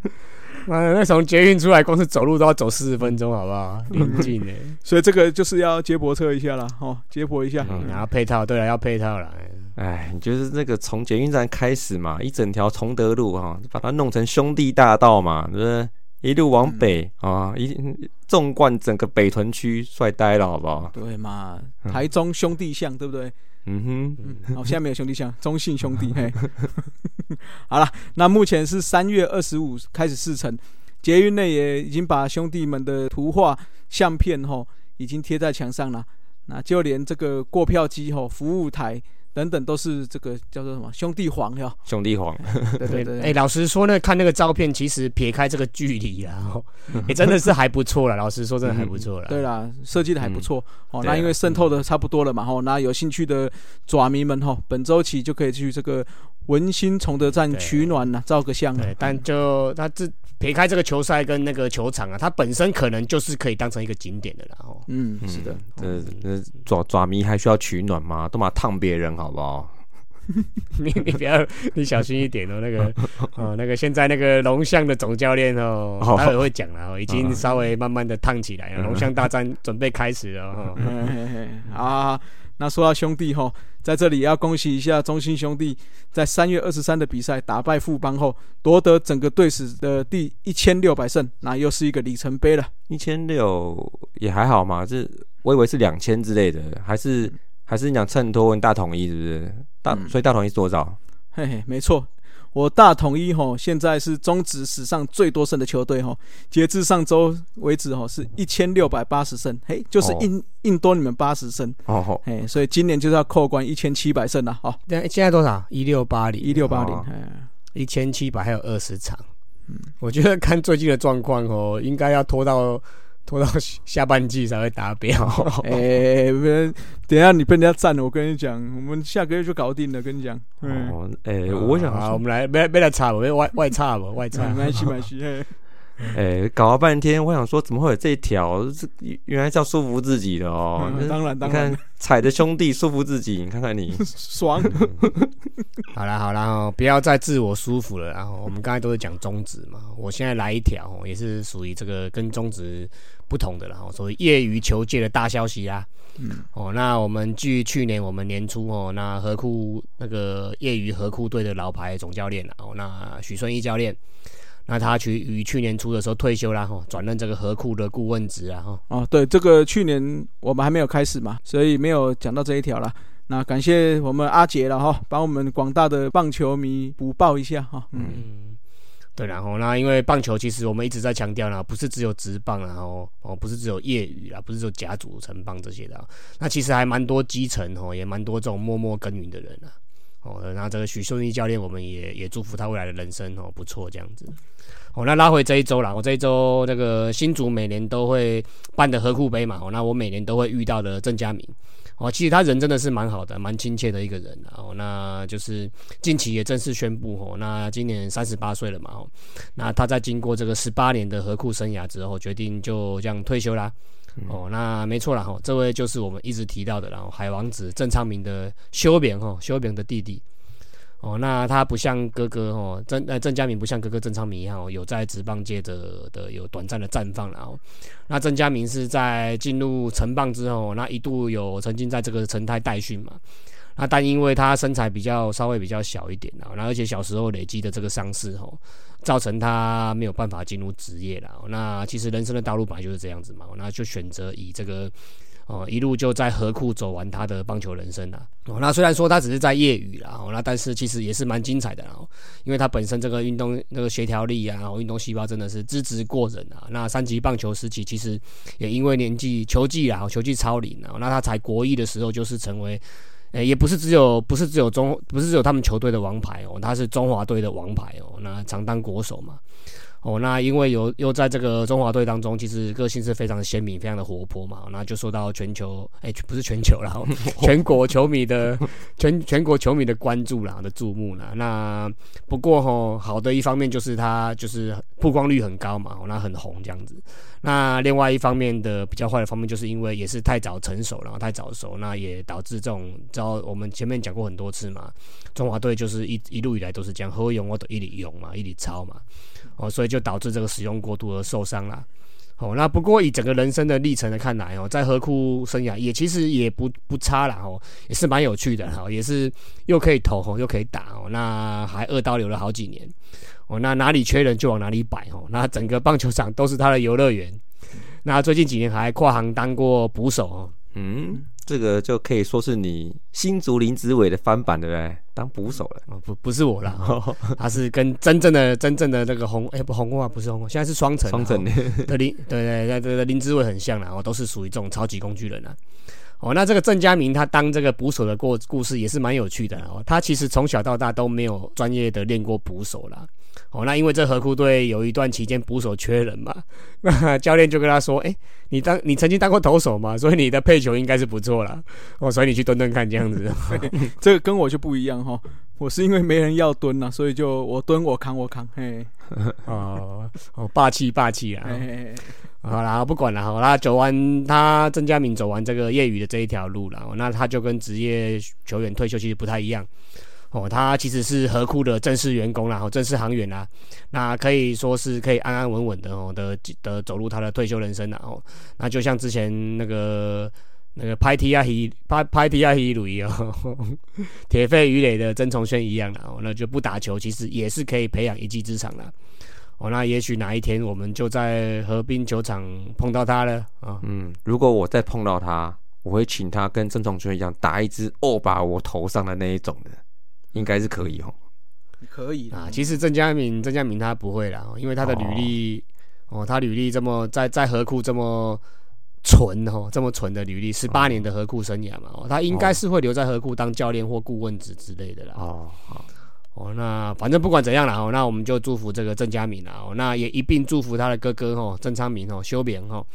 妈的，那从捷运出来，光是走路都要走四十分钟，好不好？临近呢，(laughs) 所以这个就是要接驳车一下啦，哦，接驳一下。嗯然后配套，对了，要配套了。哎就是那个从捷运站开始嘛，一整条崇德路哈、把它弄成兄弟大道嘛，对不对？一路往北、啊，一纵贯整个北屯区，帅呆了，好不好？对嘛，台中兄弟巷，对不对？嗯哼，嗯，好，现在没有兄弟像中信兄弟。嘿，(laughs) 好了，那目前是三月二十五开始试乘，捷运内也已经把兄弟们的图画相片吼已经贴在墙上了。那就连这个过票机吼、服务台等等都是这个叫做什么兄弟黄哟。兄弟黄，(laughs) 对对对，哎，老实说呢，看那个照片，其实撇开这个距离啊，哦也 (laughs) 真的是还不错了。老实说，真的还不错了。对啦，设计的还不错、哦。那因为渗透的差不多了嘛，吼，那有兴趣的爪迷们吼，本周起就可以去这个文心崇德站取暖呐，照个相。对，但就他这撇开这个球赛跟那个球场啊，它本身可能就是可以当成一个景点的啦。哦，嗯，是的，这这爪爪迷还需要取暖吗？都嘛烫别人好不好？(laughs) 你你不要，你小心一点哦。那个哦，那个现在那个龙象的总教练哦，哦待会会讲了哦，已经稍微慢慢的烫起来了。龙象大战准备开始了哦。啊，那说到兄弟吼，在这里也要恭喜一下中心兄弟，在三月二十三的比赛打败富邦后，夺得整个队史的第一千六百胜，那又是一个里程碑了。一千六也还好嘛，这我以为是两千之类的，还是还是你想衬托问大统一是不是？大、嗯所以大统一是多少？嘿嘿，没错，我大统一吼现在是中职史上最多胜的球队吼，截至上周为止吼是一千六百八十胜，嘿，就是哦。硬、硬多你们八十胜，哦吼，嘿，所以今年就是要扣关一千七百胜了，好，现在现在多少？一六八零，一六八零哦，哎，一千七百，还有二十场。嗯。我觉得看最近的状况哦，应该要拖到拖到下半季才会达标。(laughs) 哎，不然等一下你被人家占了，我跟你讲，我们下个月就搞定了，跟你讲，嗯，哦，哎、我想啊，我们来，别别来插吧，别外外插吧，外插 (laughs) 没。关系，没关系，嘿哎、搞了半天，我想说怎么会有这一条？这原来是要说服自己的哦。嗯当然你当然看踩着兄弟舒服自己，你看看你，(laughs) 爽，(laughs) 好啦好啦哦，不要再自我舒服了。然后我们刚才都是讲中职嘛，我现在来一条哦，也是属于这个跟中职不同的啦，哦，所谓业余球界的大消息啦。嗯，哦，那我们据去年我们年初哦，那河库那个业余河库队的老牌总教练啊，哦，那许顺义教练，那他去于去年初的时候退休了，哈、哦，转任这个河库的顾问职啊，哈、哦，对，这个去年我们还没有开始嘛，所以没有讲到这一条了。那感谢我们阿杰了哈，帮我们广大的棒球迷补报一下哈。嗯，嗯，对，然后那因为棒球其实我们一直在强调啦，不是只有职棒啦，然后哦不是只有业余啦，不是只有甲组、城棒这些的啊，那其实还蛮多基层哦，也蛮多这种默默耕耘的人啊。哦，那这个许顺义教练，我们也也祝福他未来的人生哦不错这样子。哦，那拉回这一周啦，我这一周这个新竹每年都会办的河库杯嘛，哦，那我每年都会遇到的郑嘉明。哦，其实他人真的是蛮好的，蛮亲切的一个人。哦，那就是近期也正式宣布，哦，那今年三十八岁了嘛，哦，那他在经过这个十八年的河库生涯之后，决定就这样退休啦。哦，那没错了，哈，这位就是我们一直提到的，然后海王子郑昌明的修扁，哈，修扁的弟弟。哦，那他不像哥哥，哦，郑呃郑嘉明不像哥哥郑昌明一样，有在职棒界的的有短暂的绽放，了哦，那郑嘉明是在进入城棒之后，那一度有曾经在这个城泰代训嘛，那但因为他身材比较稍微比较小一点啊，那而且小时候累积的这个伤势，哦，造成他没有办法进入职业了。那其实人生的道路本来就是这样子嘛，那就选择以这个。哦，一路就在河库走完他的棒球人生了。哦，那虽然说他只是在业余啦，哦，那但是其实也是蛮精彩的哦，因为他本身这个运动那个协调力啊，然后运动细胞真的是资质过人啊。那三级棒球时期其实也因为年纪球技啊，球技超龄啊，那他才国一的时候就是成为，诶，也不是只有不是只有中不是只有他们球队的王牌哦，他是中华队的王牌哦，那常当国手嘛。哦，那因为有又在这个中华队当中，其实个性是非常鲜明，非常的活泼嘛，那就受到全球哎，不是全球啦，(laughs) 全国球迷的全全国球迷的关注啦的注目啦。那不过哈，好的一方面就是他就是曝光率很高嘛，那很红这样子。那另外一方面的比较坏的方面，就是因为也是太早成熟，然后太早熟，那也导致这种，知道我们前面讲过很多次嘛，中华队就是一一路以来都是这样，何勇我都一里勇嘛，一里超嘛。哦，所以就导致这个使用过度而受伤了。哦，那不过以整个人生的历程来看来哦，在河库生涯也其实也不不差了哦，也是蛮有趣的哈，也是又可以投哦，又可以打哦，那还二刀流了好几年哦，那哪里缺人就往哪里摆哦，那整个棒球场都是他的游乐园。那最近几年还跨行当过捕手哦，嗯。这个就可以说是你新竹林子伟的翻版，对不对？当捕手了，不不是我啦，(laughs) 他是跟真正的真正的那个红哎不红啊，不是红，现在是双城双城 (laughs) 的林对对对对林子伟很像啦，哦都是属于这种超级工具人啊。哦，那这个郑家明他当这个捕手的过故事也是蛮有趣的哦。他其实从小到大都没有专业的练过捕手啦。哦，那因为这河库队有一段期间捕手缺人嘛，那教练就跟他说：“哎，你当你曾经当过投手嘛，所以你的配球应该是不错了。哦，所以你去蹲蹲看这样子。(laughs) 这个跟我就不一样哈，我是因为没人要蹲呐，所以就我蹲我扛我扛。嘿，(laughs) 哦哦，霸气霸气啊！好啦，不管了好啦走完他郑嘉敏走完这个业余的这一条路了，那他就跟职业球员退休其实不太一样哦。他其实是河库的正式员工啦，哦，正式行员啦。那可以说是可以安安稳稳的哦的的走入他的退休人生了哦。那就像之前那个那个拍 T 啊一拍拍 T 啊一鲁一样，(laughs) 铁肺鱼雷的曾崇轩一样的哦，那就不打球，其实也是可以培养一技之长的。哦，那也许哪一天我们就在河滨球场碰到他了啊。嗯，如果我再碰到他，我会请他跟曾崇轩一样打一支哦把我头上的那一种的，应该是可以哦。可以啊，其实郑嘉敏，郑嘉敏他不会啦，因为他的履历哦，他履历这么在在河库这么纯哦，这么纯的履历，十八年的河库生涯嘛，哦他应该是会留在河库当教练或顾问职之类的啦。哦，好。哦，那反正不管怎样啦哦，那我们就祝福这个郑嘉敏啦，哦，那也一并祝福他的哥哥哦，郑昌明哦，修扁哦，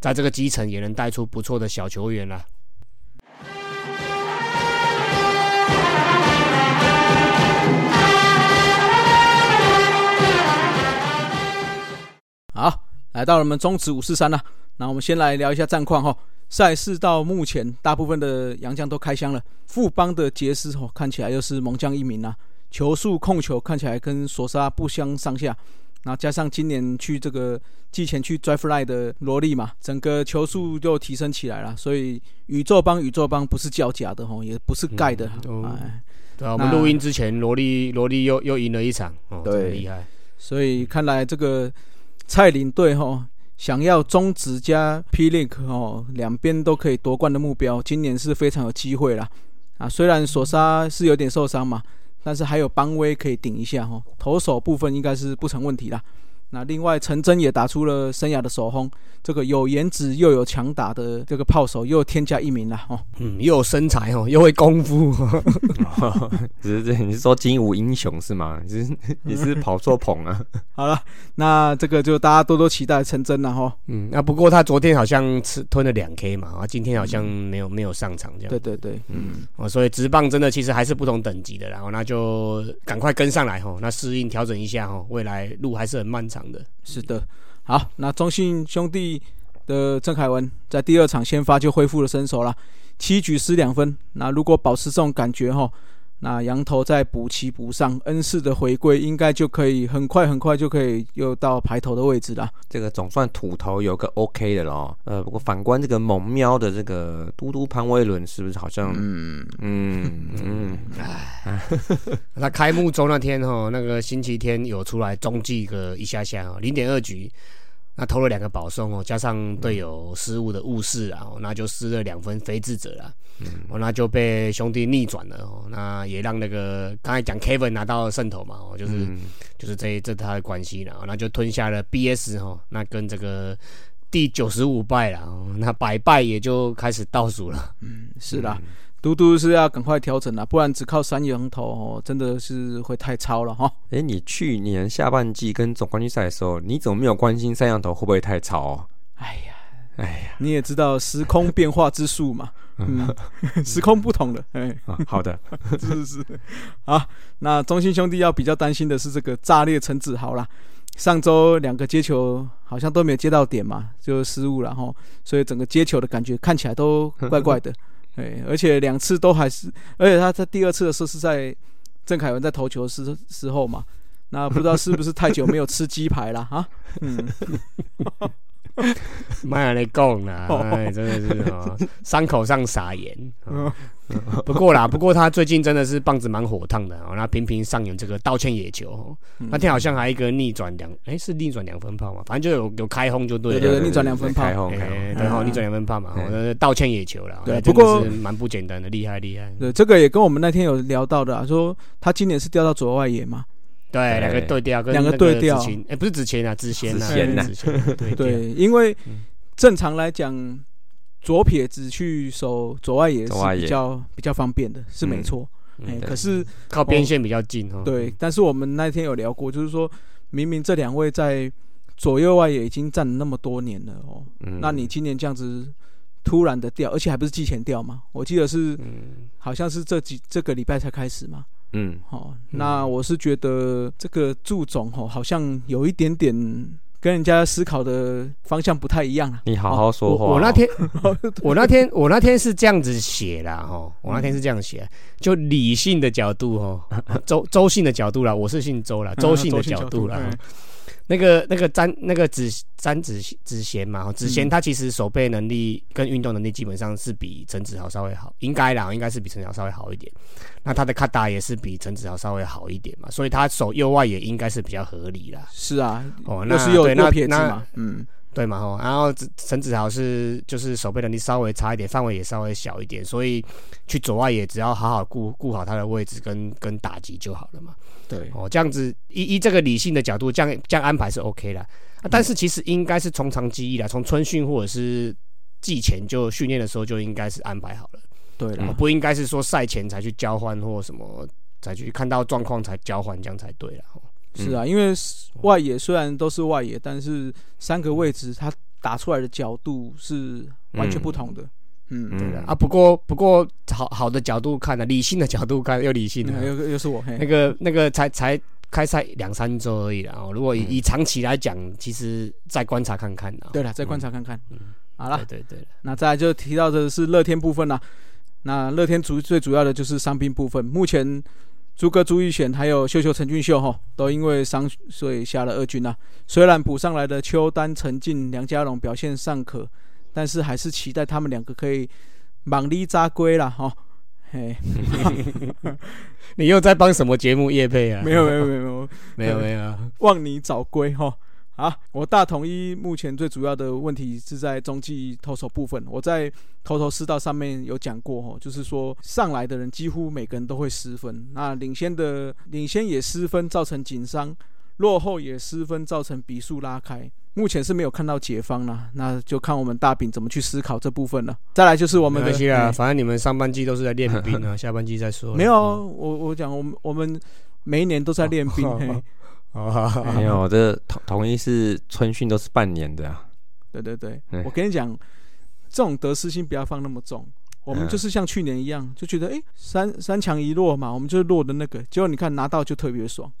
在这个基层也能带出不错的小球员啦。好，来到了我们中职五四三了，那我们先来聊一下战况哈。赛事到目前，大部分的洋将都开箱了，富邦的杰斯哦，看起来又是猛将一名啊。球速控球看起来跟索沙不相上下，那加上今年去这个季前去 Drive Fly 的萝莉嘛，整个球速又提升起来了。所以宇宙帮宇宙帮不是叫假的吼，也不是盖的。哎，对啊，我们录音之前萝莉萝莉又又赢了一场，哦，对，厉害。所以看来这个蔡领队吼，想要中职加 P Link 吼，两边都可以夺冠的目标，今年是非常有机会啦。啊，虽然索沙是有点受伤嘛。但是还有邦威可以顶一下哈，投手部分应该是不成问题啦。那另外陈真也打出了生涯的首轰，这个有颜值又有强打的这个炮手又添加一名了哦。嗯，又有身材哦，(laughs) 又会功夫，(laughs) 只是这你是说金武英雄是吗？你是 (laughs) 你是跑错棚啊？好了，那这个就大家多多期待陈真了哈。嗯，那不过他昨天好像吃吞了两 K 嘛，啊，今天好像没有没有上场这样。对对对，嗯，哦，所以直棒真的其实还是不同等级的，然后那就赶快跟上来吼，那适应调整一下吼，未来路还是很漫长是的，好，那中信兄弟的郑凯文在第二场先发就恢复了身手了，七局失两分。那如果保持这种感觉哈，那羊头再补齐补上，恩赐的回归应该就可以很快很快就可以又到排头的位置了。这个总算土头有个 OK 的咯。呃，不过反观这个猛喵的这个嘟嘟潘威伦，是不是好像嗯嗯嗯，(laughs) 哎他开幕周那天哈，那个星期天有出来中继个一下下哦，零点二局，那投了两个保送哦，加上队友失误的误事啊，哦那就失了两分非智者了，哦，那就被兄弟逆转了哦，那也让那个刚才讲 Kevin 拿到胜投嘛，哦，就是就是这这他的关系了，哦那就吞下了 BS 哦，那跟这个第九十五败了，哦那百败也就开始倒数了。嗯是啦，嘟嘟是要赶快调整了，不然只靠三羊头哦，真的是会太超了哈。哎，你去年下半季跟总冠军赛的时候，你怎么没有关心三羊头会不会太超、哦？哎呀，哎呀，你也知道时空变化之术嘛，(laughs) 嗯，时空不同的，哎。啊好的，(laughs) 是是是，好，那中信兄弟要比较担心的是这个炸裂陈子豪啦。上周两个接球好像都没有接到点嘛，就失误了哈，所以整个接球的感觉看起来都怪怪的，(laughs) 哎，而且两次都还是，而且他在第二次的时候是在郑凯文在投球时时候嘛，那不知道是不是太久没有吃鸡排了啊？(laughs) 妈来讲啦，哎，真的是哦，伤口上撒盐。哦。不过啦，不过他最近真的是棒子蛮火烫的哦，那频频上演这个道歉野球哦，那天好像还一个逆转两，哎，是逆转两分炮嘛，反正就有有开轰就对了，对对，逆转两分炮，开轰开轰。哎，对哈，逆转两分炮嘛，哦，那道歉野球了，对不过蛮不简单的，厉害厉害。对，这个也跟我们那天有聊到的啊，说他今年是调到左外野嘛，对，两个对调，跟两个那对调。哎，不是子谦啊，子贤啊，子贤啊。对对，因为正常来讲，左撇子去守左外野左外野。是比较比较方便的，是没错。哎、对。可是靠边线比较近哦。对，但是我们那天有聊过，就是说明明这两位在左右外也已经站了那么多年了哦，嗯。那你今年这样子突然的调，而且还不是季前调嘛？我记得是嗯，好像是这几这个礼拜才开始嘛。嗯哦，那我是觉得这个祝总哦，好像有一点点跟人家思考的方向不太一样啊。你好好说话哦。我 (laughs) 我那天我那天我那天是这样子写啦哈，我那天是这样写，就理性的角度哦，周周姓的角度啦，我是姓周啦，周姓的角度啦。嗯那个那个詹那个子詹子子贤嘛，子贤他其实手背能力跟运动能力基本上是比陈子豪稍微好，应该啦，应该是比陈子豪稍微好一点。那他的卡达也是比陈子豪稍微好一点嘛，所以他手右外也应该是比较合理啦。是啊，哦，那是右对那右撇子嘛，嗯，对嘛吼，然后子陈子豪是就是守备能力稍微差一点，范围也稍微小一点，所以去左外也只要好好顾顾好他的位置跟跟打击就好了嘛。对，哦，这样子依依这个理性的角度，这样这样安排是 OK 的、啊。但是其实应该是从长计议啦，从春训或者是季前就训练的时候就应该是安排好了，对了，哦不应该是说赛前才去交换或什么才去看到状况才交换，这样才对了。哦是啊，因为外野虽然都是外野，但是三个位置它打出来的角度是完全不同的。嗯，嗯对的啊，不过不过好好的角度看呢、理性的角度看又理性又又是我，那个那个才才开赛两三周而已啦。哦，如果以、嗯以长期来讲，其实再观察看看啊。对了，再观察看看。嗯好了，对对对，那再来就提到的是乐天部分啦。那乐天主最主要的就是伤兵部分，目前朱哥朱玉贤还有秀秀陈俊秀哈，都因为伤所以下了二军啦。虽然补上来的邱丹、陈进、梁家龙表现尚可，但是还是期待他们两个可以莽力扎龟啦哈。嘿，(laughs) 你又在帮什么节目夜配啊？没有没有没有没有，没有 (laughs) 没有，望你早归哈。好，我大统一目前最主要的问题是在中继投手部分。我在投头是道上面有讲过哈，就是说上来的人几乎每个人都会失分，那领先的领先也失分，造成紧张。落后也失分，造成比数拉开。目前是没有看到解方了，那就看我们大饼怎么去思考这部分了。再来就是我们的没关系啊，哎。反正你们上半季都是在练兵啊，(laughs) 下半季再说。没有啊，我我讲我们我们每一年都在练兵，没有，这同同一是春训都是半年的啊。对对对。嗯，我跟你讲，这种得失心不要放那么重。我们嗯。就是像去年一样，就觉得哎、诶三三强一落嘛，我们就是落的那个，结果你看拿到就特别爽，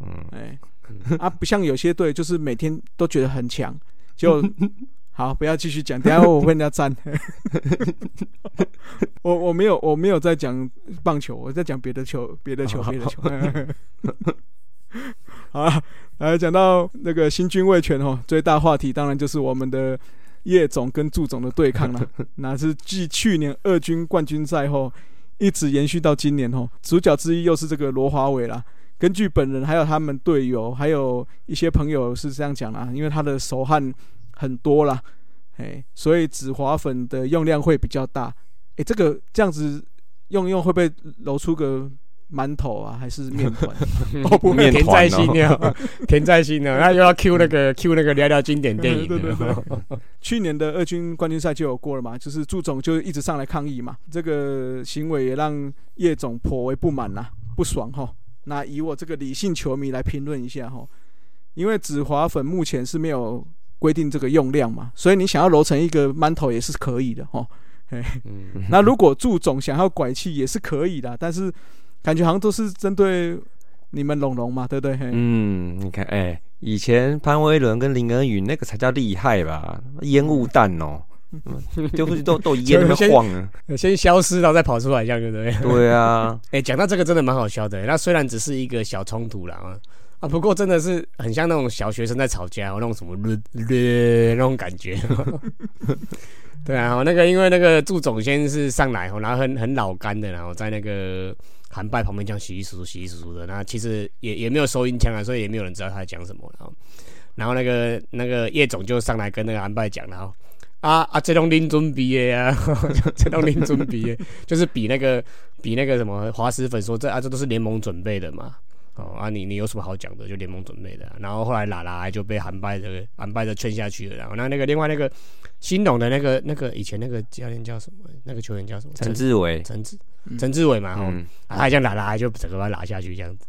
嗯，哎、(laughs) 啊，不像有些队就是每天都觉得很强，就 (laughs) 好不要继续讲，等下我被人家赞。(laughs) 我我没有我没有在讲棒球，我在讲别的球，别的球，别的球。好了，来讲到那个新军卫权哦，最大话题当然就是我们的叶总跟祝总的对抗了。那是继去年二军冠军赛后，一直延续到今年哦。主角之一又是这个罗华伟啦。根据本人还有他们队友，还有一些朋友是这样讲啦，因为他的手汗很多啦，哎，所以紫滑粉的用量会比较大。哎，这个这样子用一用会不会揉出个馒头啊，还是面团？(laughs) 哦，不面填在团哦心了，填在心了，(laughs) 那又要 Q 那个 Q 那个聊聊经典电影对对了。(laughs) 去年的二军冠军赛就有过了嘛，就是祝总就一直上来抗议嘛，这个行为也让叶总颇为不满呐、不爽哈。那以我这个理性球迷来评论一下哈，因为紫华粉目前是没有规定这个用量嘛，所以你想要揉成一个馒头也是可以的哈。嗯，那如果祝总想要拐气也是可以的，但是感觉好像都是针对你们龙龙嘛，对不对？嘿嗯，你看，哎、以前潘威伦跟林恩宇那个才叫厉害吧？烟雾弹哦，丢出去都都烟那么晃啊。先消失，然后再跑出来，这样对不对？对啊，(laughs) 哎，讲到这个真的蛮好笑的。那虽然只是一个小冲突啦啊啊，不过真的是很像那种小学生在吵架，那种什么略略那种感觉。(laughs) 对啊，那个因为那个祝总先是上来，然后很很老干的，然后在那个韩拜旁边这样洗洗簌簌洗洗簌簌的，那其实也也没有收音枪啊，所以也没有人知道他在讲什么。然后，然后那个那个叶总就上来跟那个韩拜讲，然后啊啊，这种林准比的呀，(laughs) 这种林准比的，(laughs) 就是比那个比那个什么华师粉说这啊这都是联盟准备的嘛。哦啊你，你有什么好讲的？就联盟准备的啊、然后后来拉拉就被韩拜的韩拜的劝下去了。然后那那个另外那个新农的那个那个以前那个教练叫什么？那个球员叫什么？陈志伟，陈志嗯陈志伟嘛，哦，嗯，啊，他这样拉拉就整个把他拉下去这样子。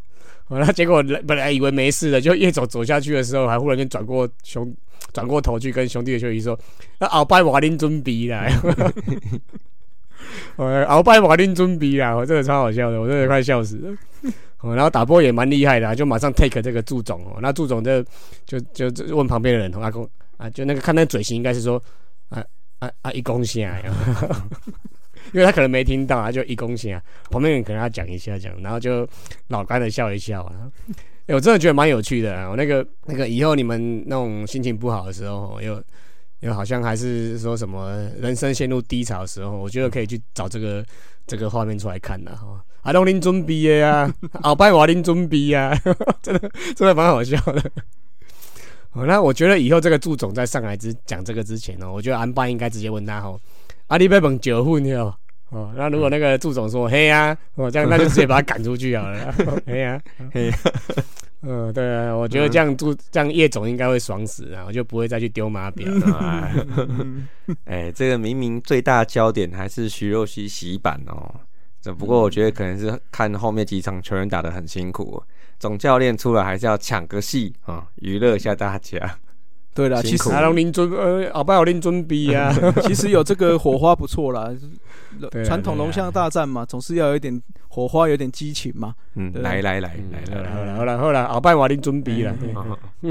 哦，那结果本来以为没事的，就越走走下去的时候，还忽然间转过兄转过头去跟兄弟的球衣说：“那鳌拜瓦林尊比啦。(laughs) ”呃，鳌拜瓦林尊比啦，我真的超好笑的，我真的快笑死了。然后打波也蛮厉害的、就马上 take 这个祝总哦，那祝总就就就问旁边的人，阿公啊，就那个看那嘴型应该是说啊啊啊一公下呀，(laughs) 因为他可能没听到啊，就一公下，旁边人可能要讲一下讲，然后就老干的笑一笑啊。我真的觉得蛮有趣的啊！我那个那个以后你们那种心情不好的时候，又又好像还是说什么人生陷入低潮的时候，我觉得可以去找这个这个画面出来看的哈。阿东林准备的啊，鳌拜瓦林准备啊，(laughs) 真的真的蛮好笑的。好，那我觉得以后这个祝总在上来之讲这个之前呢，我觉得安巴应该直接问他吼，阿里贝本九混哟。哦，那如果那个祝总说嘿呀、哦，这样那就直接把他赶出去好了。(laughs) 嘿呀、嘿呀 (laughs) 嗯，对啊，我觉得这样祝这样叶总应该会爽死啊，我就不会再去丢马表。哎，(laughs) 哎，这个明明最大焦点还是徐若曦洗版哦。只不过我觉得可能是看后面几场球员打得很辛苦，总教练出来还是要抢个戏啊，娱乐一下大家。对了，其实辛苦阿龙林准呃，鳌拜有林准备啊。(laughs) 其实有这个火花不错啦。(laughs) 传统龙象大战嘛，总是要有一点火花，有点激情嘛。嗯，对来来来嗯来来来，好了好了好了，鳌拜瓦林准备了。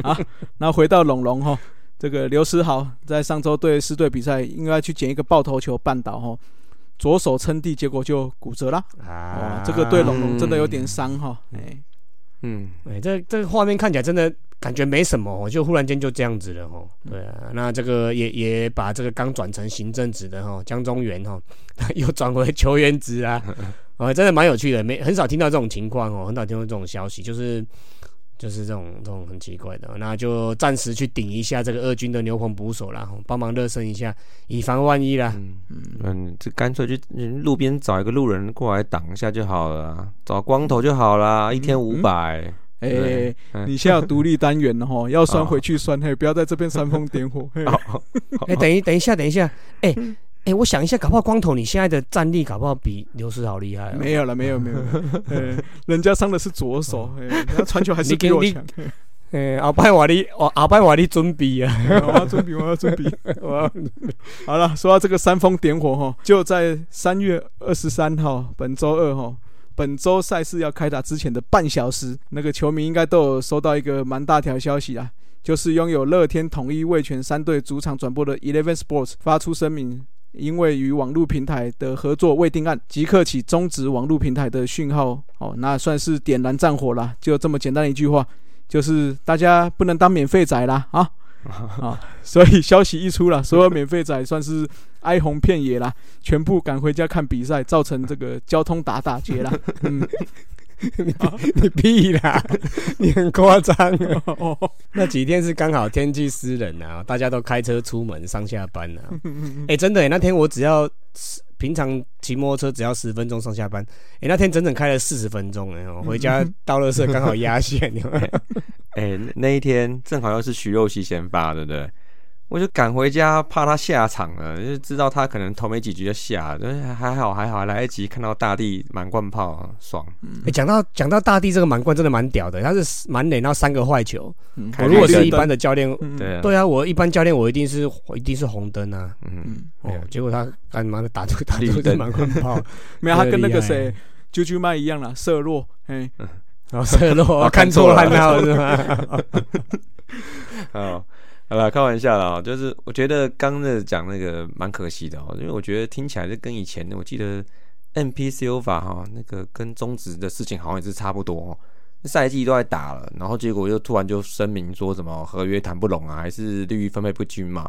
哦 (laughs) 那回到龙龙哈，这个刘思豪在上周对狮队比赛，应该去捡一个爆头球绊倒哈，左手撑地，结果就骨折啦。哇，啊这个对龙龙真的有点伤哈。哎，嗯，哎，这这个画面看起来真的感觉没什么哦，就忽然间就这样子了哦。对啊，那这个也也把这个刚转成行政职的哈江中原哈，(laughs) 又转回球员职啊，(laughs) 哦，真的蛮有趣的，没很少听到这种情况哦，很少听到这种消息，就是就是这种这种很奇怪的，那就暂时去顶一下这个二军的牛棚捕手啦，哦帮忙热身一下，以防万一啦。嗯嗯，这干脆就嗯路边找一个路人过来挡一下就好了啊，找光头就好啦，一天五百。哎你现在有独立单元了哈，要酸回去酸，嘿，不要在这边煽风点火。嘿哦哎、等一等一下，等一下，哎、哎、我想一下，搞不好光头你现在的战力搞不好比刘诗豪厉害、哦。没有了，没有没有，哎 (laughs) 人家伤的是左手，哎人家传球还是比我强。哎、后摆我你，哦后摆我你准备啊！(laughs) 我要准备，我要准备。(laughs) 我要好了，说到这个煽风点火哈，就在三月二十三号，本周二哈，本周赛事要开打之前的半小时，那个球迷应该都有收到一个蛮大条消息啊，就是拥有乐天统一味全三队主场转播的 Eleven Sports 发出声明。因为与网络平台的合作未定案，即刻起终止网络平台的讯号。哦，那算是点燃战火啦，就这么简单的一句话，就是大家不能当免费仔啦啊！啊，(laughs) 所以消息一出了，所有免费仔算是哀鸿遍野啦，全部赶回家看比赛，造成这个交通打打劫啦。嗯，你你屁啦！你很夸张啊！哦，那几天是刚好天气湿冷啊，大家都开车出门上下班啊。哎、真的、欸，那天我只要平常骑摩托车只要十分钟上下班，哎、那天整整开了四十分钟哎、我回家到垃圾刚好压线，有没有哎、那那一天正好又是徐若曦先发，对不对？我就赶回家，怕他下场了，就知道他可能头没几局就下，就是还好还好，来得及看到大地满贯炮，爽。哎，讲、到讲到大地这个满贯真的蛮屌的，他是满垒那三个坏球。嗯我如果是一般的教练，嗯对啊，对啊，我一般教练我一定是一定是红灯啊。嗯，嗯，哦对，结果他干嘛的打出打出绿灯是满贯炮，(laughs) 没有，他跟那个谁啾啾麦一样啦，色弱，哎，然后射落，(laughs) 哦看错 (laughs) 看错了是吗？哦，好了，开玩笑啦，哦就是我觉得刚的讲那个蛮可惜的哦，因为我觉得听起来就跟以前的我记得 M P C O 法哈、那个跟中职的事情好像也是差不多哦。赛季都在打了，然后结果又突然就声明说什么合约谈不拢啊，还是利益分配不均嘛？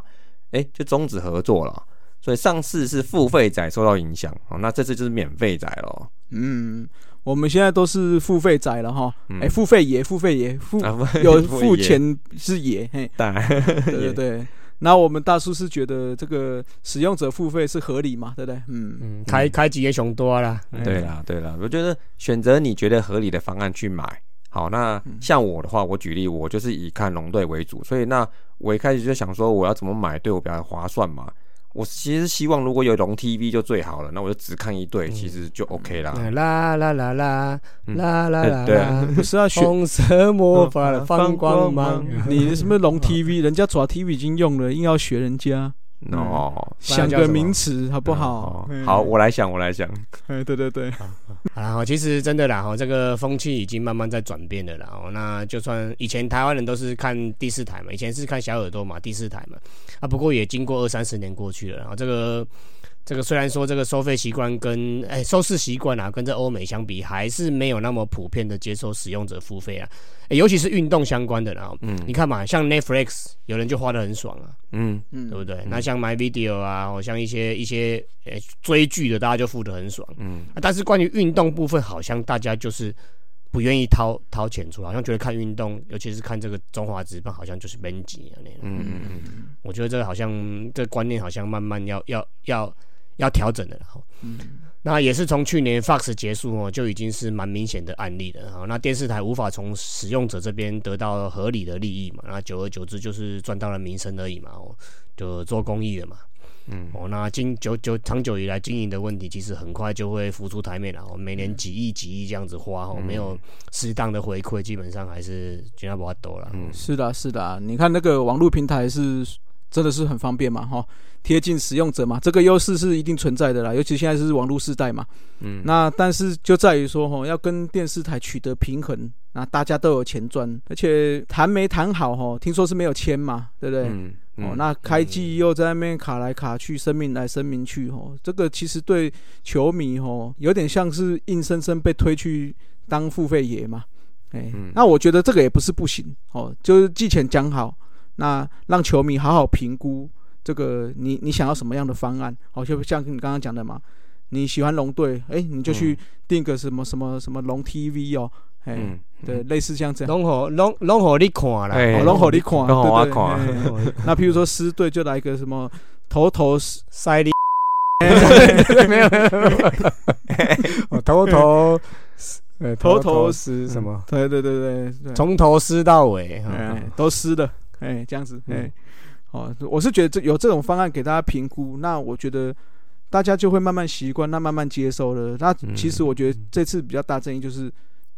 哎，就终止合作了。所以上次是付费仔受到影响哦，那这次就是免费仔咯。嗯，我们现在都是付费仔了哈，嗯。哎，付费爷，付费爷，付啊，有付也。钱是爷，嘿，当然，对对对。(laughs) 那我们大叔是觉得这个使用者付费是合理嘛，对不对？嗯，嗯，开开几个熊多啦。哎对啦，对啦，我觉得选择你觉得合理的方案去买。好，那像我的话，我举例，我就是以看龙队为主，所以那我一开始就想说，我要怎么买对我比较划算嘛？我其实希望如果有龙 TV 就最好了，那我就只看一对，其实就 OK 啦。啦啦啦啦嗯。啦啦啦对啦，不是要学红色魔法的放光芒。你什么龙 TV，人家爪 TV 已经用了，硬要学人家，哦，想个名词好不好好，我来想，我来想。哎，对对对，然后 (laughs) 其实真的啦，哈，这个风气已经慢慢在转变了啦。哦，那就算以前台湾人都是看第四台嘛，以前是看小耳朵嘛，第四台嘛，啊，不过也经过二三十年过去了，然后这个。这个虽然说这个收费习惯跟哎收视习惯啊，跟这欧美相比，还是没有那么普遍的接受使用者付费啊，哎尤其是运动相关的啦。嗯你看嘛，像 Netflix 有人就花的很爽啊，嗯嗯对不对？那像 My Video 啊，或像一些一些呃追剧的，大家就付的很爽。嗯啊但是关于运动部分，好像大家就是不愿意掏掏钱出来，好像觉得看运动，尤其是看这个中华职棒，好像就是闷级啊那样。嗯嗯嗯，我觉得这个好像这个观念好像慢慢要要要要调整的了嗯。那也是从去年 Fox 结束哦，就已经是蛮明显的案例了哈。那电视台无法从使用者这边得到合理的利益嘛，那久而久之就是赚到了名声而已嘛，哦，就做公益了嘛。嗯哦，那经久久长久以来经营的问题，其实很快就会浮出台面了。哦，每年几亿几亿这样子花，哦，没有适当的回馈，基本上还是尽量不要多了。嗯是的，是的，你看那个网络平台是真的是很方便嘛，哈，贴近使用者嘛，这个优势是一定存在的啦，尤其现在是网络时代嘛。嗯，那但是就在于说，哈，要跟电视台取得平衡，那大家都有钱赚，而且谈没谈好，哈，听说是没有签嘛，对不对？嗯哦，那开季又在那边卡来卡去，声明来声明去，哦，这个其实对球迷，哦，有点像是硬生生被推去当付费爷嘛。哎、嗯那我觉得这个也不是不行，哦，就是季前讲好，那让球迷好好评估这个你你想要什么样的方案，好，就像你刚刚讲的嘛，你喜欢龙队，哎、你就去订个什么什么什么龙 TV 哦，哎、嗯，对，类似像这样。龙好龙龙好你看啦，龙火你看，拢给我对对看。哎那譬如说狮队就来个什么头头是塞你没有没有没有，我头头 (laughs) 呃头头是什么？对对对对对，从头撕到尾，都湿的，哎这样子，嗯哎，哦，我是觉得这有这种方案给大家评估，那我觉得大家就会慢慢习惯，那慢慢接受了。那嗯其实我觉得这次比较大争议就是，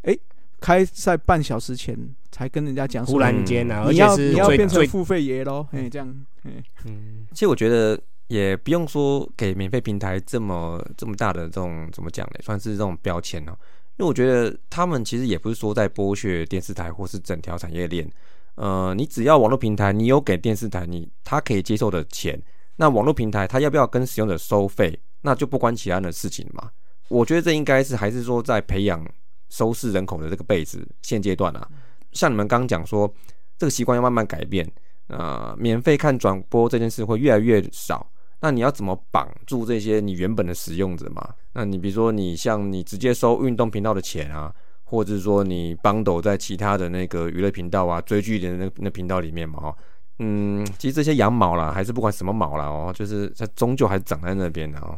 哎，开赛半小时前才跟人家讲说，忽然间啊，而你要且是你要变成付费爷喽，哎这样，哎，嗯其实我觉得也不用说给免费平台这么这么大的这种怎么讲呢，算是这种标签哦。因为我觉得他们其实也不是说在剥削电视台或是整条产业链。呃，你只要网络平台，你有给电视台你他可以接受的钱，那网络平台他要不要跟使用者收费，那就不关其他的事情嘛。我觉得这应该是还是说在培养收视人口的这个辈子，现阶段啊，像你们刚刚讲说，这个习惯要慢慢改变。呃，免费看转播这件事会越来越少。那你要怎么绑住这些你原本的使用者嘛？那你比如说，你像你直接收运动频道的钱啊，或者是说你帮斗在其他的那个娱乐频道啊、追剧的那那频道里面嘛，哦，嗯，其实这些羊毛啦，还是不管什么毛啦，哦，就是它终究还是长在那边的哦。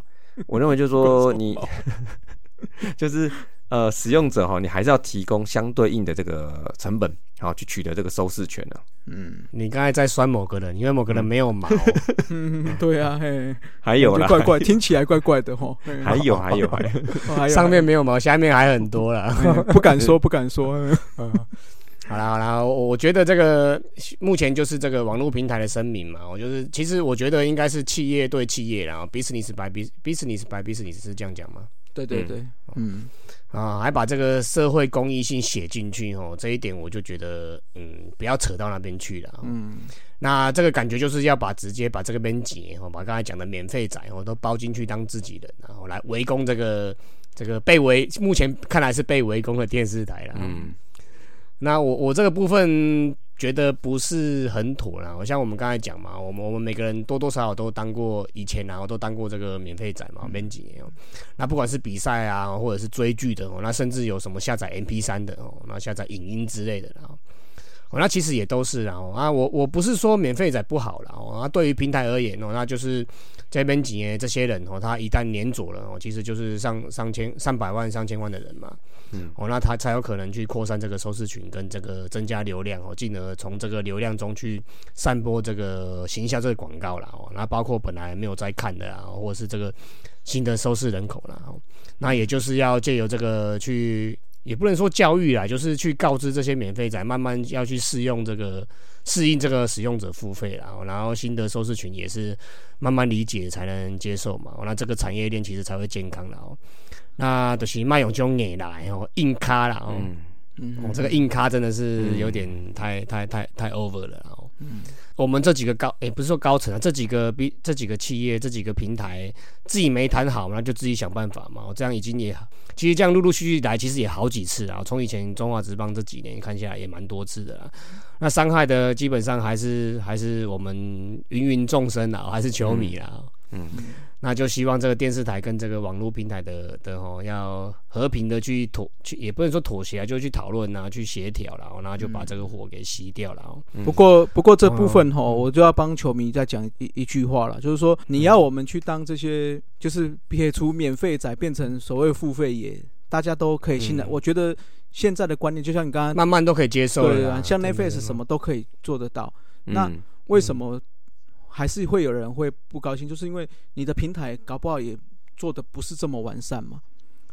我认为就是说你 (laughs) 就是呃使用者哈，你还是要提供相对应的这个成本，好去取得这个收视权呢。嗯。你刚才在酸某个人，因为某个人没有毛，嗯，(laughs) 对啊，嘿，还有啦，怪怪，听起来怪怪的哈，还有还有还有，(laughs) 哦还有。上面没有毛，下面还很多啦。哎不敢说，不敢说，嗯，(laughs) 好啦好啦，我我觉得这个目前就是这个网络平台的声明嘛，我就是其实我觉得应该是企业对企业啦，business by business business by business 是这样讲吗？对对对，嗯。啊，还把这个社会公益性写进去哦，这一点我就觉得，嗯，不要扯到那边去了。嗯，嗯。那这个感觉就是要把直接把这个边结哦，把刚才讲的免费仔哦都包进去当自己人，然后来围攻这个这个被围，目前看来是被围攻的电视台了。嗯，嗯。那我我这个部分觉得不是很妥啦。像我们刚才讲嘛，我们我们每个人多多少少都当过以前啊，我都当过这个免费仔嘛，编几年哦。那不管是比赛啊，或者是追剧的哦，那甚至有什么下载 MP 三的哦，那下载影音之类的啦。哦，那其实也都是啊。哦啊，我我不是说免费仔不好了。哦，那对于平台而言哦，那就是这边几年这些人哦，他一旦粘着了哦，其实就是上上千、上百万、上千万的人嘛。嗯哦，那他才有可能去扩散这个收视群，跟这个增加流量哦，进而从这个流量中去散播这个行销这个广告啦哦，那包括本来没有在看的啊，或者是这个新的收视人口啦哦，那也就是要借由这个去，也不能说教育啦，就是去告知这些免费仔，慢慢要去适用这个适应这个使用者付费啦，哦然后新的收视群也是慢慢理解才能接受嘛，哦那这个产业链其实才会健康啦哦。那就是卖用这种硬来哦，硬咖啦哦，嗯嗯哦，这个硬咖真的是有点太、太太太 over 了哦。我们这几个高，也、不是说高层啊，这几个比这几个企业、这几个平台自己没谈好，那就自己想办法嘛。我这样已经也，其实这样陆陆续续来，其实也好几次啊。从以前中华职棒这几年看下来，也蛮多次的啦。那伤害的基本上还是还是我们芸芸众生啊，还是球迷啦。嗯那就希望这个电视台跟这个网络平台的的哦，要和平的去妥去，也不能说妥协啊，就去讨论啊，去协调然后，然后就把这个火给熄掉了哦。不过，不过这部分哈，嗯我就要帮球迷再讲一一句话了，就是说，你要我们去当这些，就是撇除免费仔变成所谓付费也，大家都可以信赖。嗯我觉得现在的观念，就像你刚刚慢慢都可以接受了。对啊，像真的 Netflix 什么都可以做得到，那嗯为什么还是会有人会不高兴？就是因为你的平台搞不好也做的不是这么完善嘛。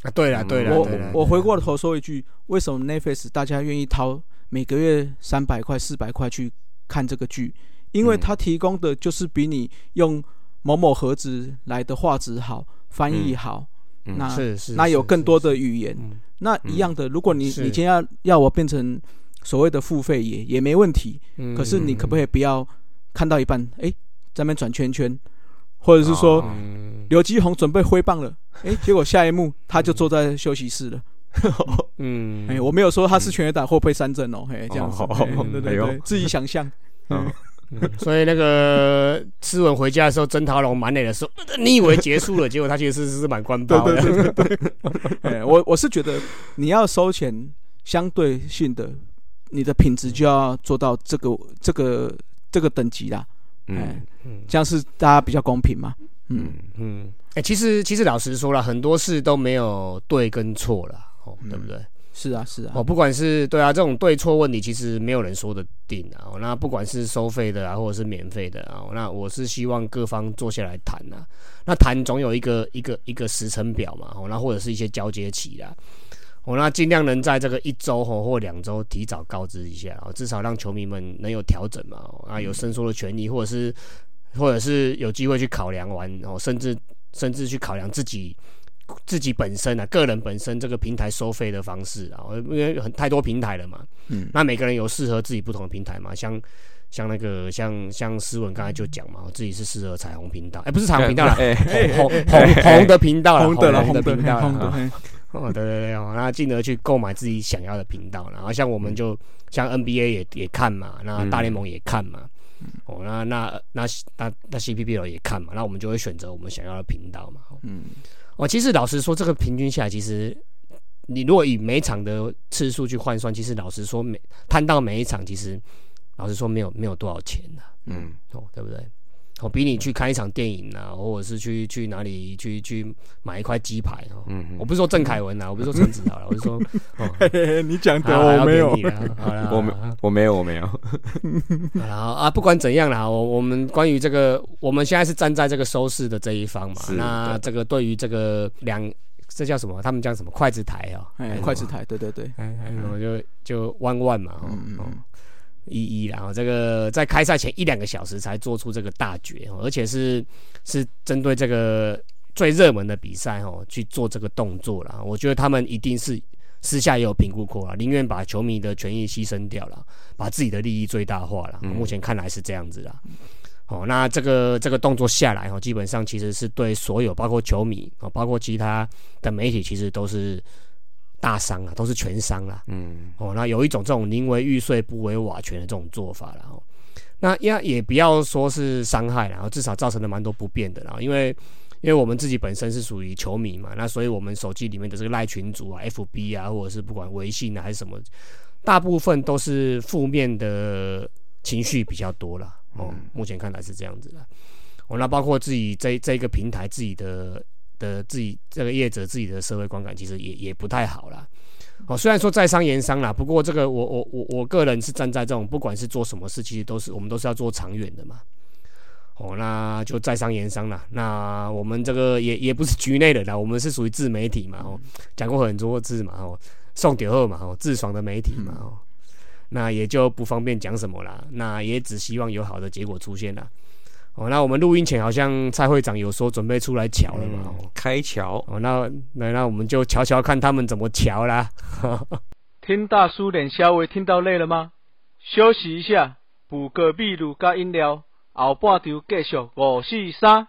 啊，对了对了，我我回过头说一句，为什么 Netflix 大家愿意掏每个月三百块、四百块去看这个剧？因为嗯它提供的就是比你用某某盒子来的画质好、翻译好，嗯那是是，那有更多的语言。嗯那一样的，如果你你今天要要我变成所谓的付费也也没问题，嗯可是你可不可以不要看到一半，哎、在那边转圈圈，或者是说刘基宏准备挥棒了，哎、结果下一幕他就坐在休息室了。嗯。(laughs) 哎、我没有说他是全垒打或被三振哦，嘿，这样子，哦嘿对对哎呦。对，自己想象。嗯嗯。所以那个思文回家的时候，曾桃龙满脸的说：“呃 (laughs) 你以为结束了，结果他其实是是满关包的。对对对对哎，(laughs) 我我是觉得你要收钱，相对性的，你的品质就要做到这个这个这个等级啦，哎嗯，嗯这样是大家比较公平嘛。嗯嗯嗯，哎、其实其实老实说了，很多事都没有对跟错了，哦，嗯对不对？是啊，是啊哦，，不管是对啊，这种对错问题，其实没有人说得定啊。哦那不管是收费的啊，或者是免费的啊，那我是希望各方坐下来谈啊。那谈总有一个一个一个时程表嘛，哦，那或者是一些交接期啦。哦，那尽量能在这个一周哦或两周提早告知一下，哦，至少让球迷们能有调整嘛，哦，啊，有伸缩的权利，或者是或者是有机会去考量完，哦，甚至甚至去考量自己自己本身啊，个人本身这个平台收费的方式啊，因为很太多平台了嘛，嗯，那每个人有适合自己不同的平台嘛，像像那个像像思文刚才就讲嘛，我自己是适合彩虹频道，哎、不是彩虹频道啦，(laughs) 哎，红红红 (laughs) 红的频道啦，红的啦，红红的的频道哦，对对对，哦，那进而去购买自己想要的频道，然后像我们就像 NBA 也也看嘛，那大联盟也看嘛，哦，那那那那那 CPBL 也看嘛，那我们就会选择我们想要的频道嘛。哦。嗯，哦，其实老实说，这个平均下来，其实你如果以每场的次数去换算，其实老实说，每摊到每一场，其实老实说没有没有多少钱的、嗯，哦，对不对？哦，比你去看一场电影啊，或者是去去哪里去去买一块鸡排哦。嗯嗯我不是说郑凯文啊，我不是说陈子豪了，我是说，(laughs) 哦，嘿嘿嘿你讲的我没有好啦，(laughs) 我没我没有我没有，然后 (laughs) 啊，不管怎样啦，我我们关于这个，我们现在是站在这个收视的这一方嘛。那这个对于这个两，这叫什么？他们叫什么？筷子台哦，哎，筷子台，对对对，哎，还有就就弯弯嘛，嗯嗯，一一然后这个在开赛前一两个小时才做出这个大决，哦而且是是针对这个最热门的比赛哦去做这个动作啦。我觉得他们一定是私下也有评估过了，宁愿把球迷的权益牺牲掉了，把自己的利益最大化了。嗯目前看来是这样子啦。哦，那这个这个动作下来哦，基本上其实是对所有包括球迷哦，包括其他的媒体，其实都是大伤啊，都是全伤啦。嗯哦，那有一种这种宁为玉碎不为瓦全的这种做法了哦。那也也不要说是伤害啦，然后至少造成了蛮多不便的啦。因为因为我们自己本身是属于球迷嘛，那所以我们手机里面的这个赖群组啊、FB 啊，或者是不管微信啊还是什么，大部分都是负面的情绪比较多啦。哦，目前看来是这样子的。哦，那包括自己这这个平台自己的的自己这个业者自己的社会观感，其实也也不太好啦。哦，虽然说在商言商啦，不过这个我我我我个人是站在这种不管是做什么事，其实都是我们都是要做长远的嘛。哦，那就在商言商啦。那我们这个也也不是局内人啦，我们是属于自媒体嘛。哦，讲过很多次嘛。哦，送点后嘛。哦，自爽的媒体嘛。哦，那也就不方便讲什么啦。那也只希望有好的结果出现啦。哦，那我们录音前好像蔡会长有说准备出来瞧了嘛。哦，开瞧，哦，那那那我们就瞧瞧看他们怎么瞧啦。(laughs) 听大叔脸稍微听到累了吗？休息一下，补个秘鲁加饮料，后半场继续五四三。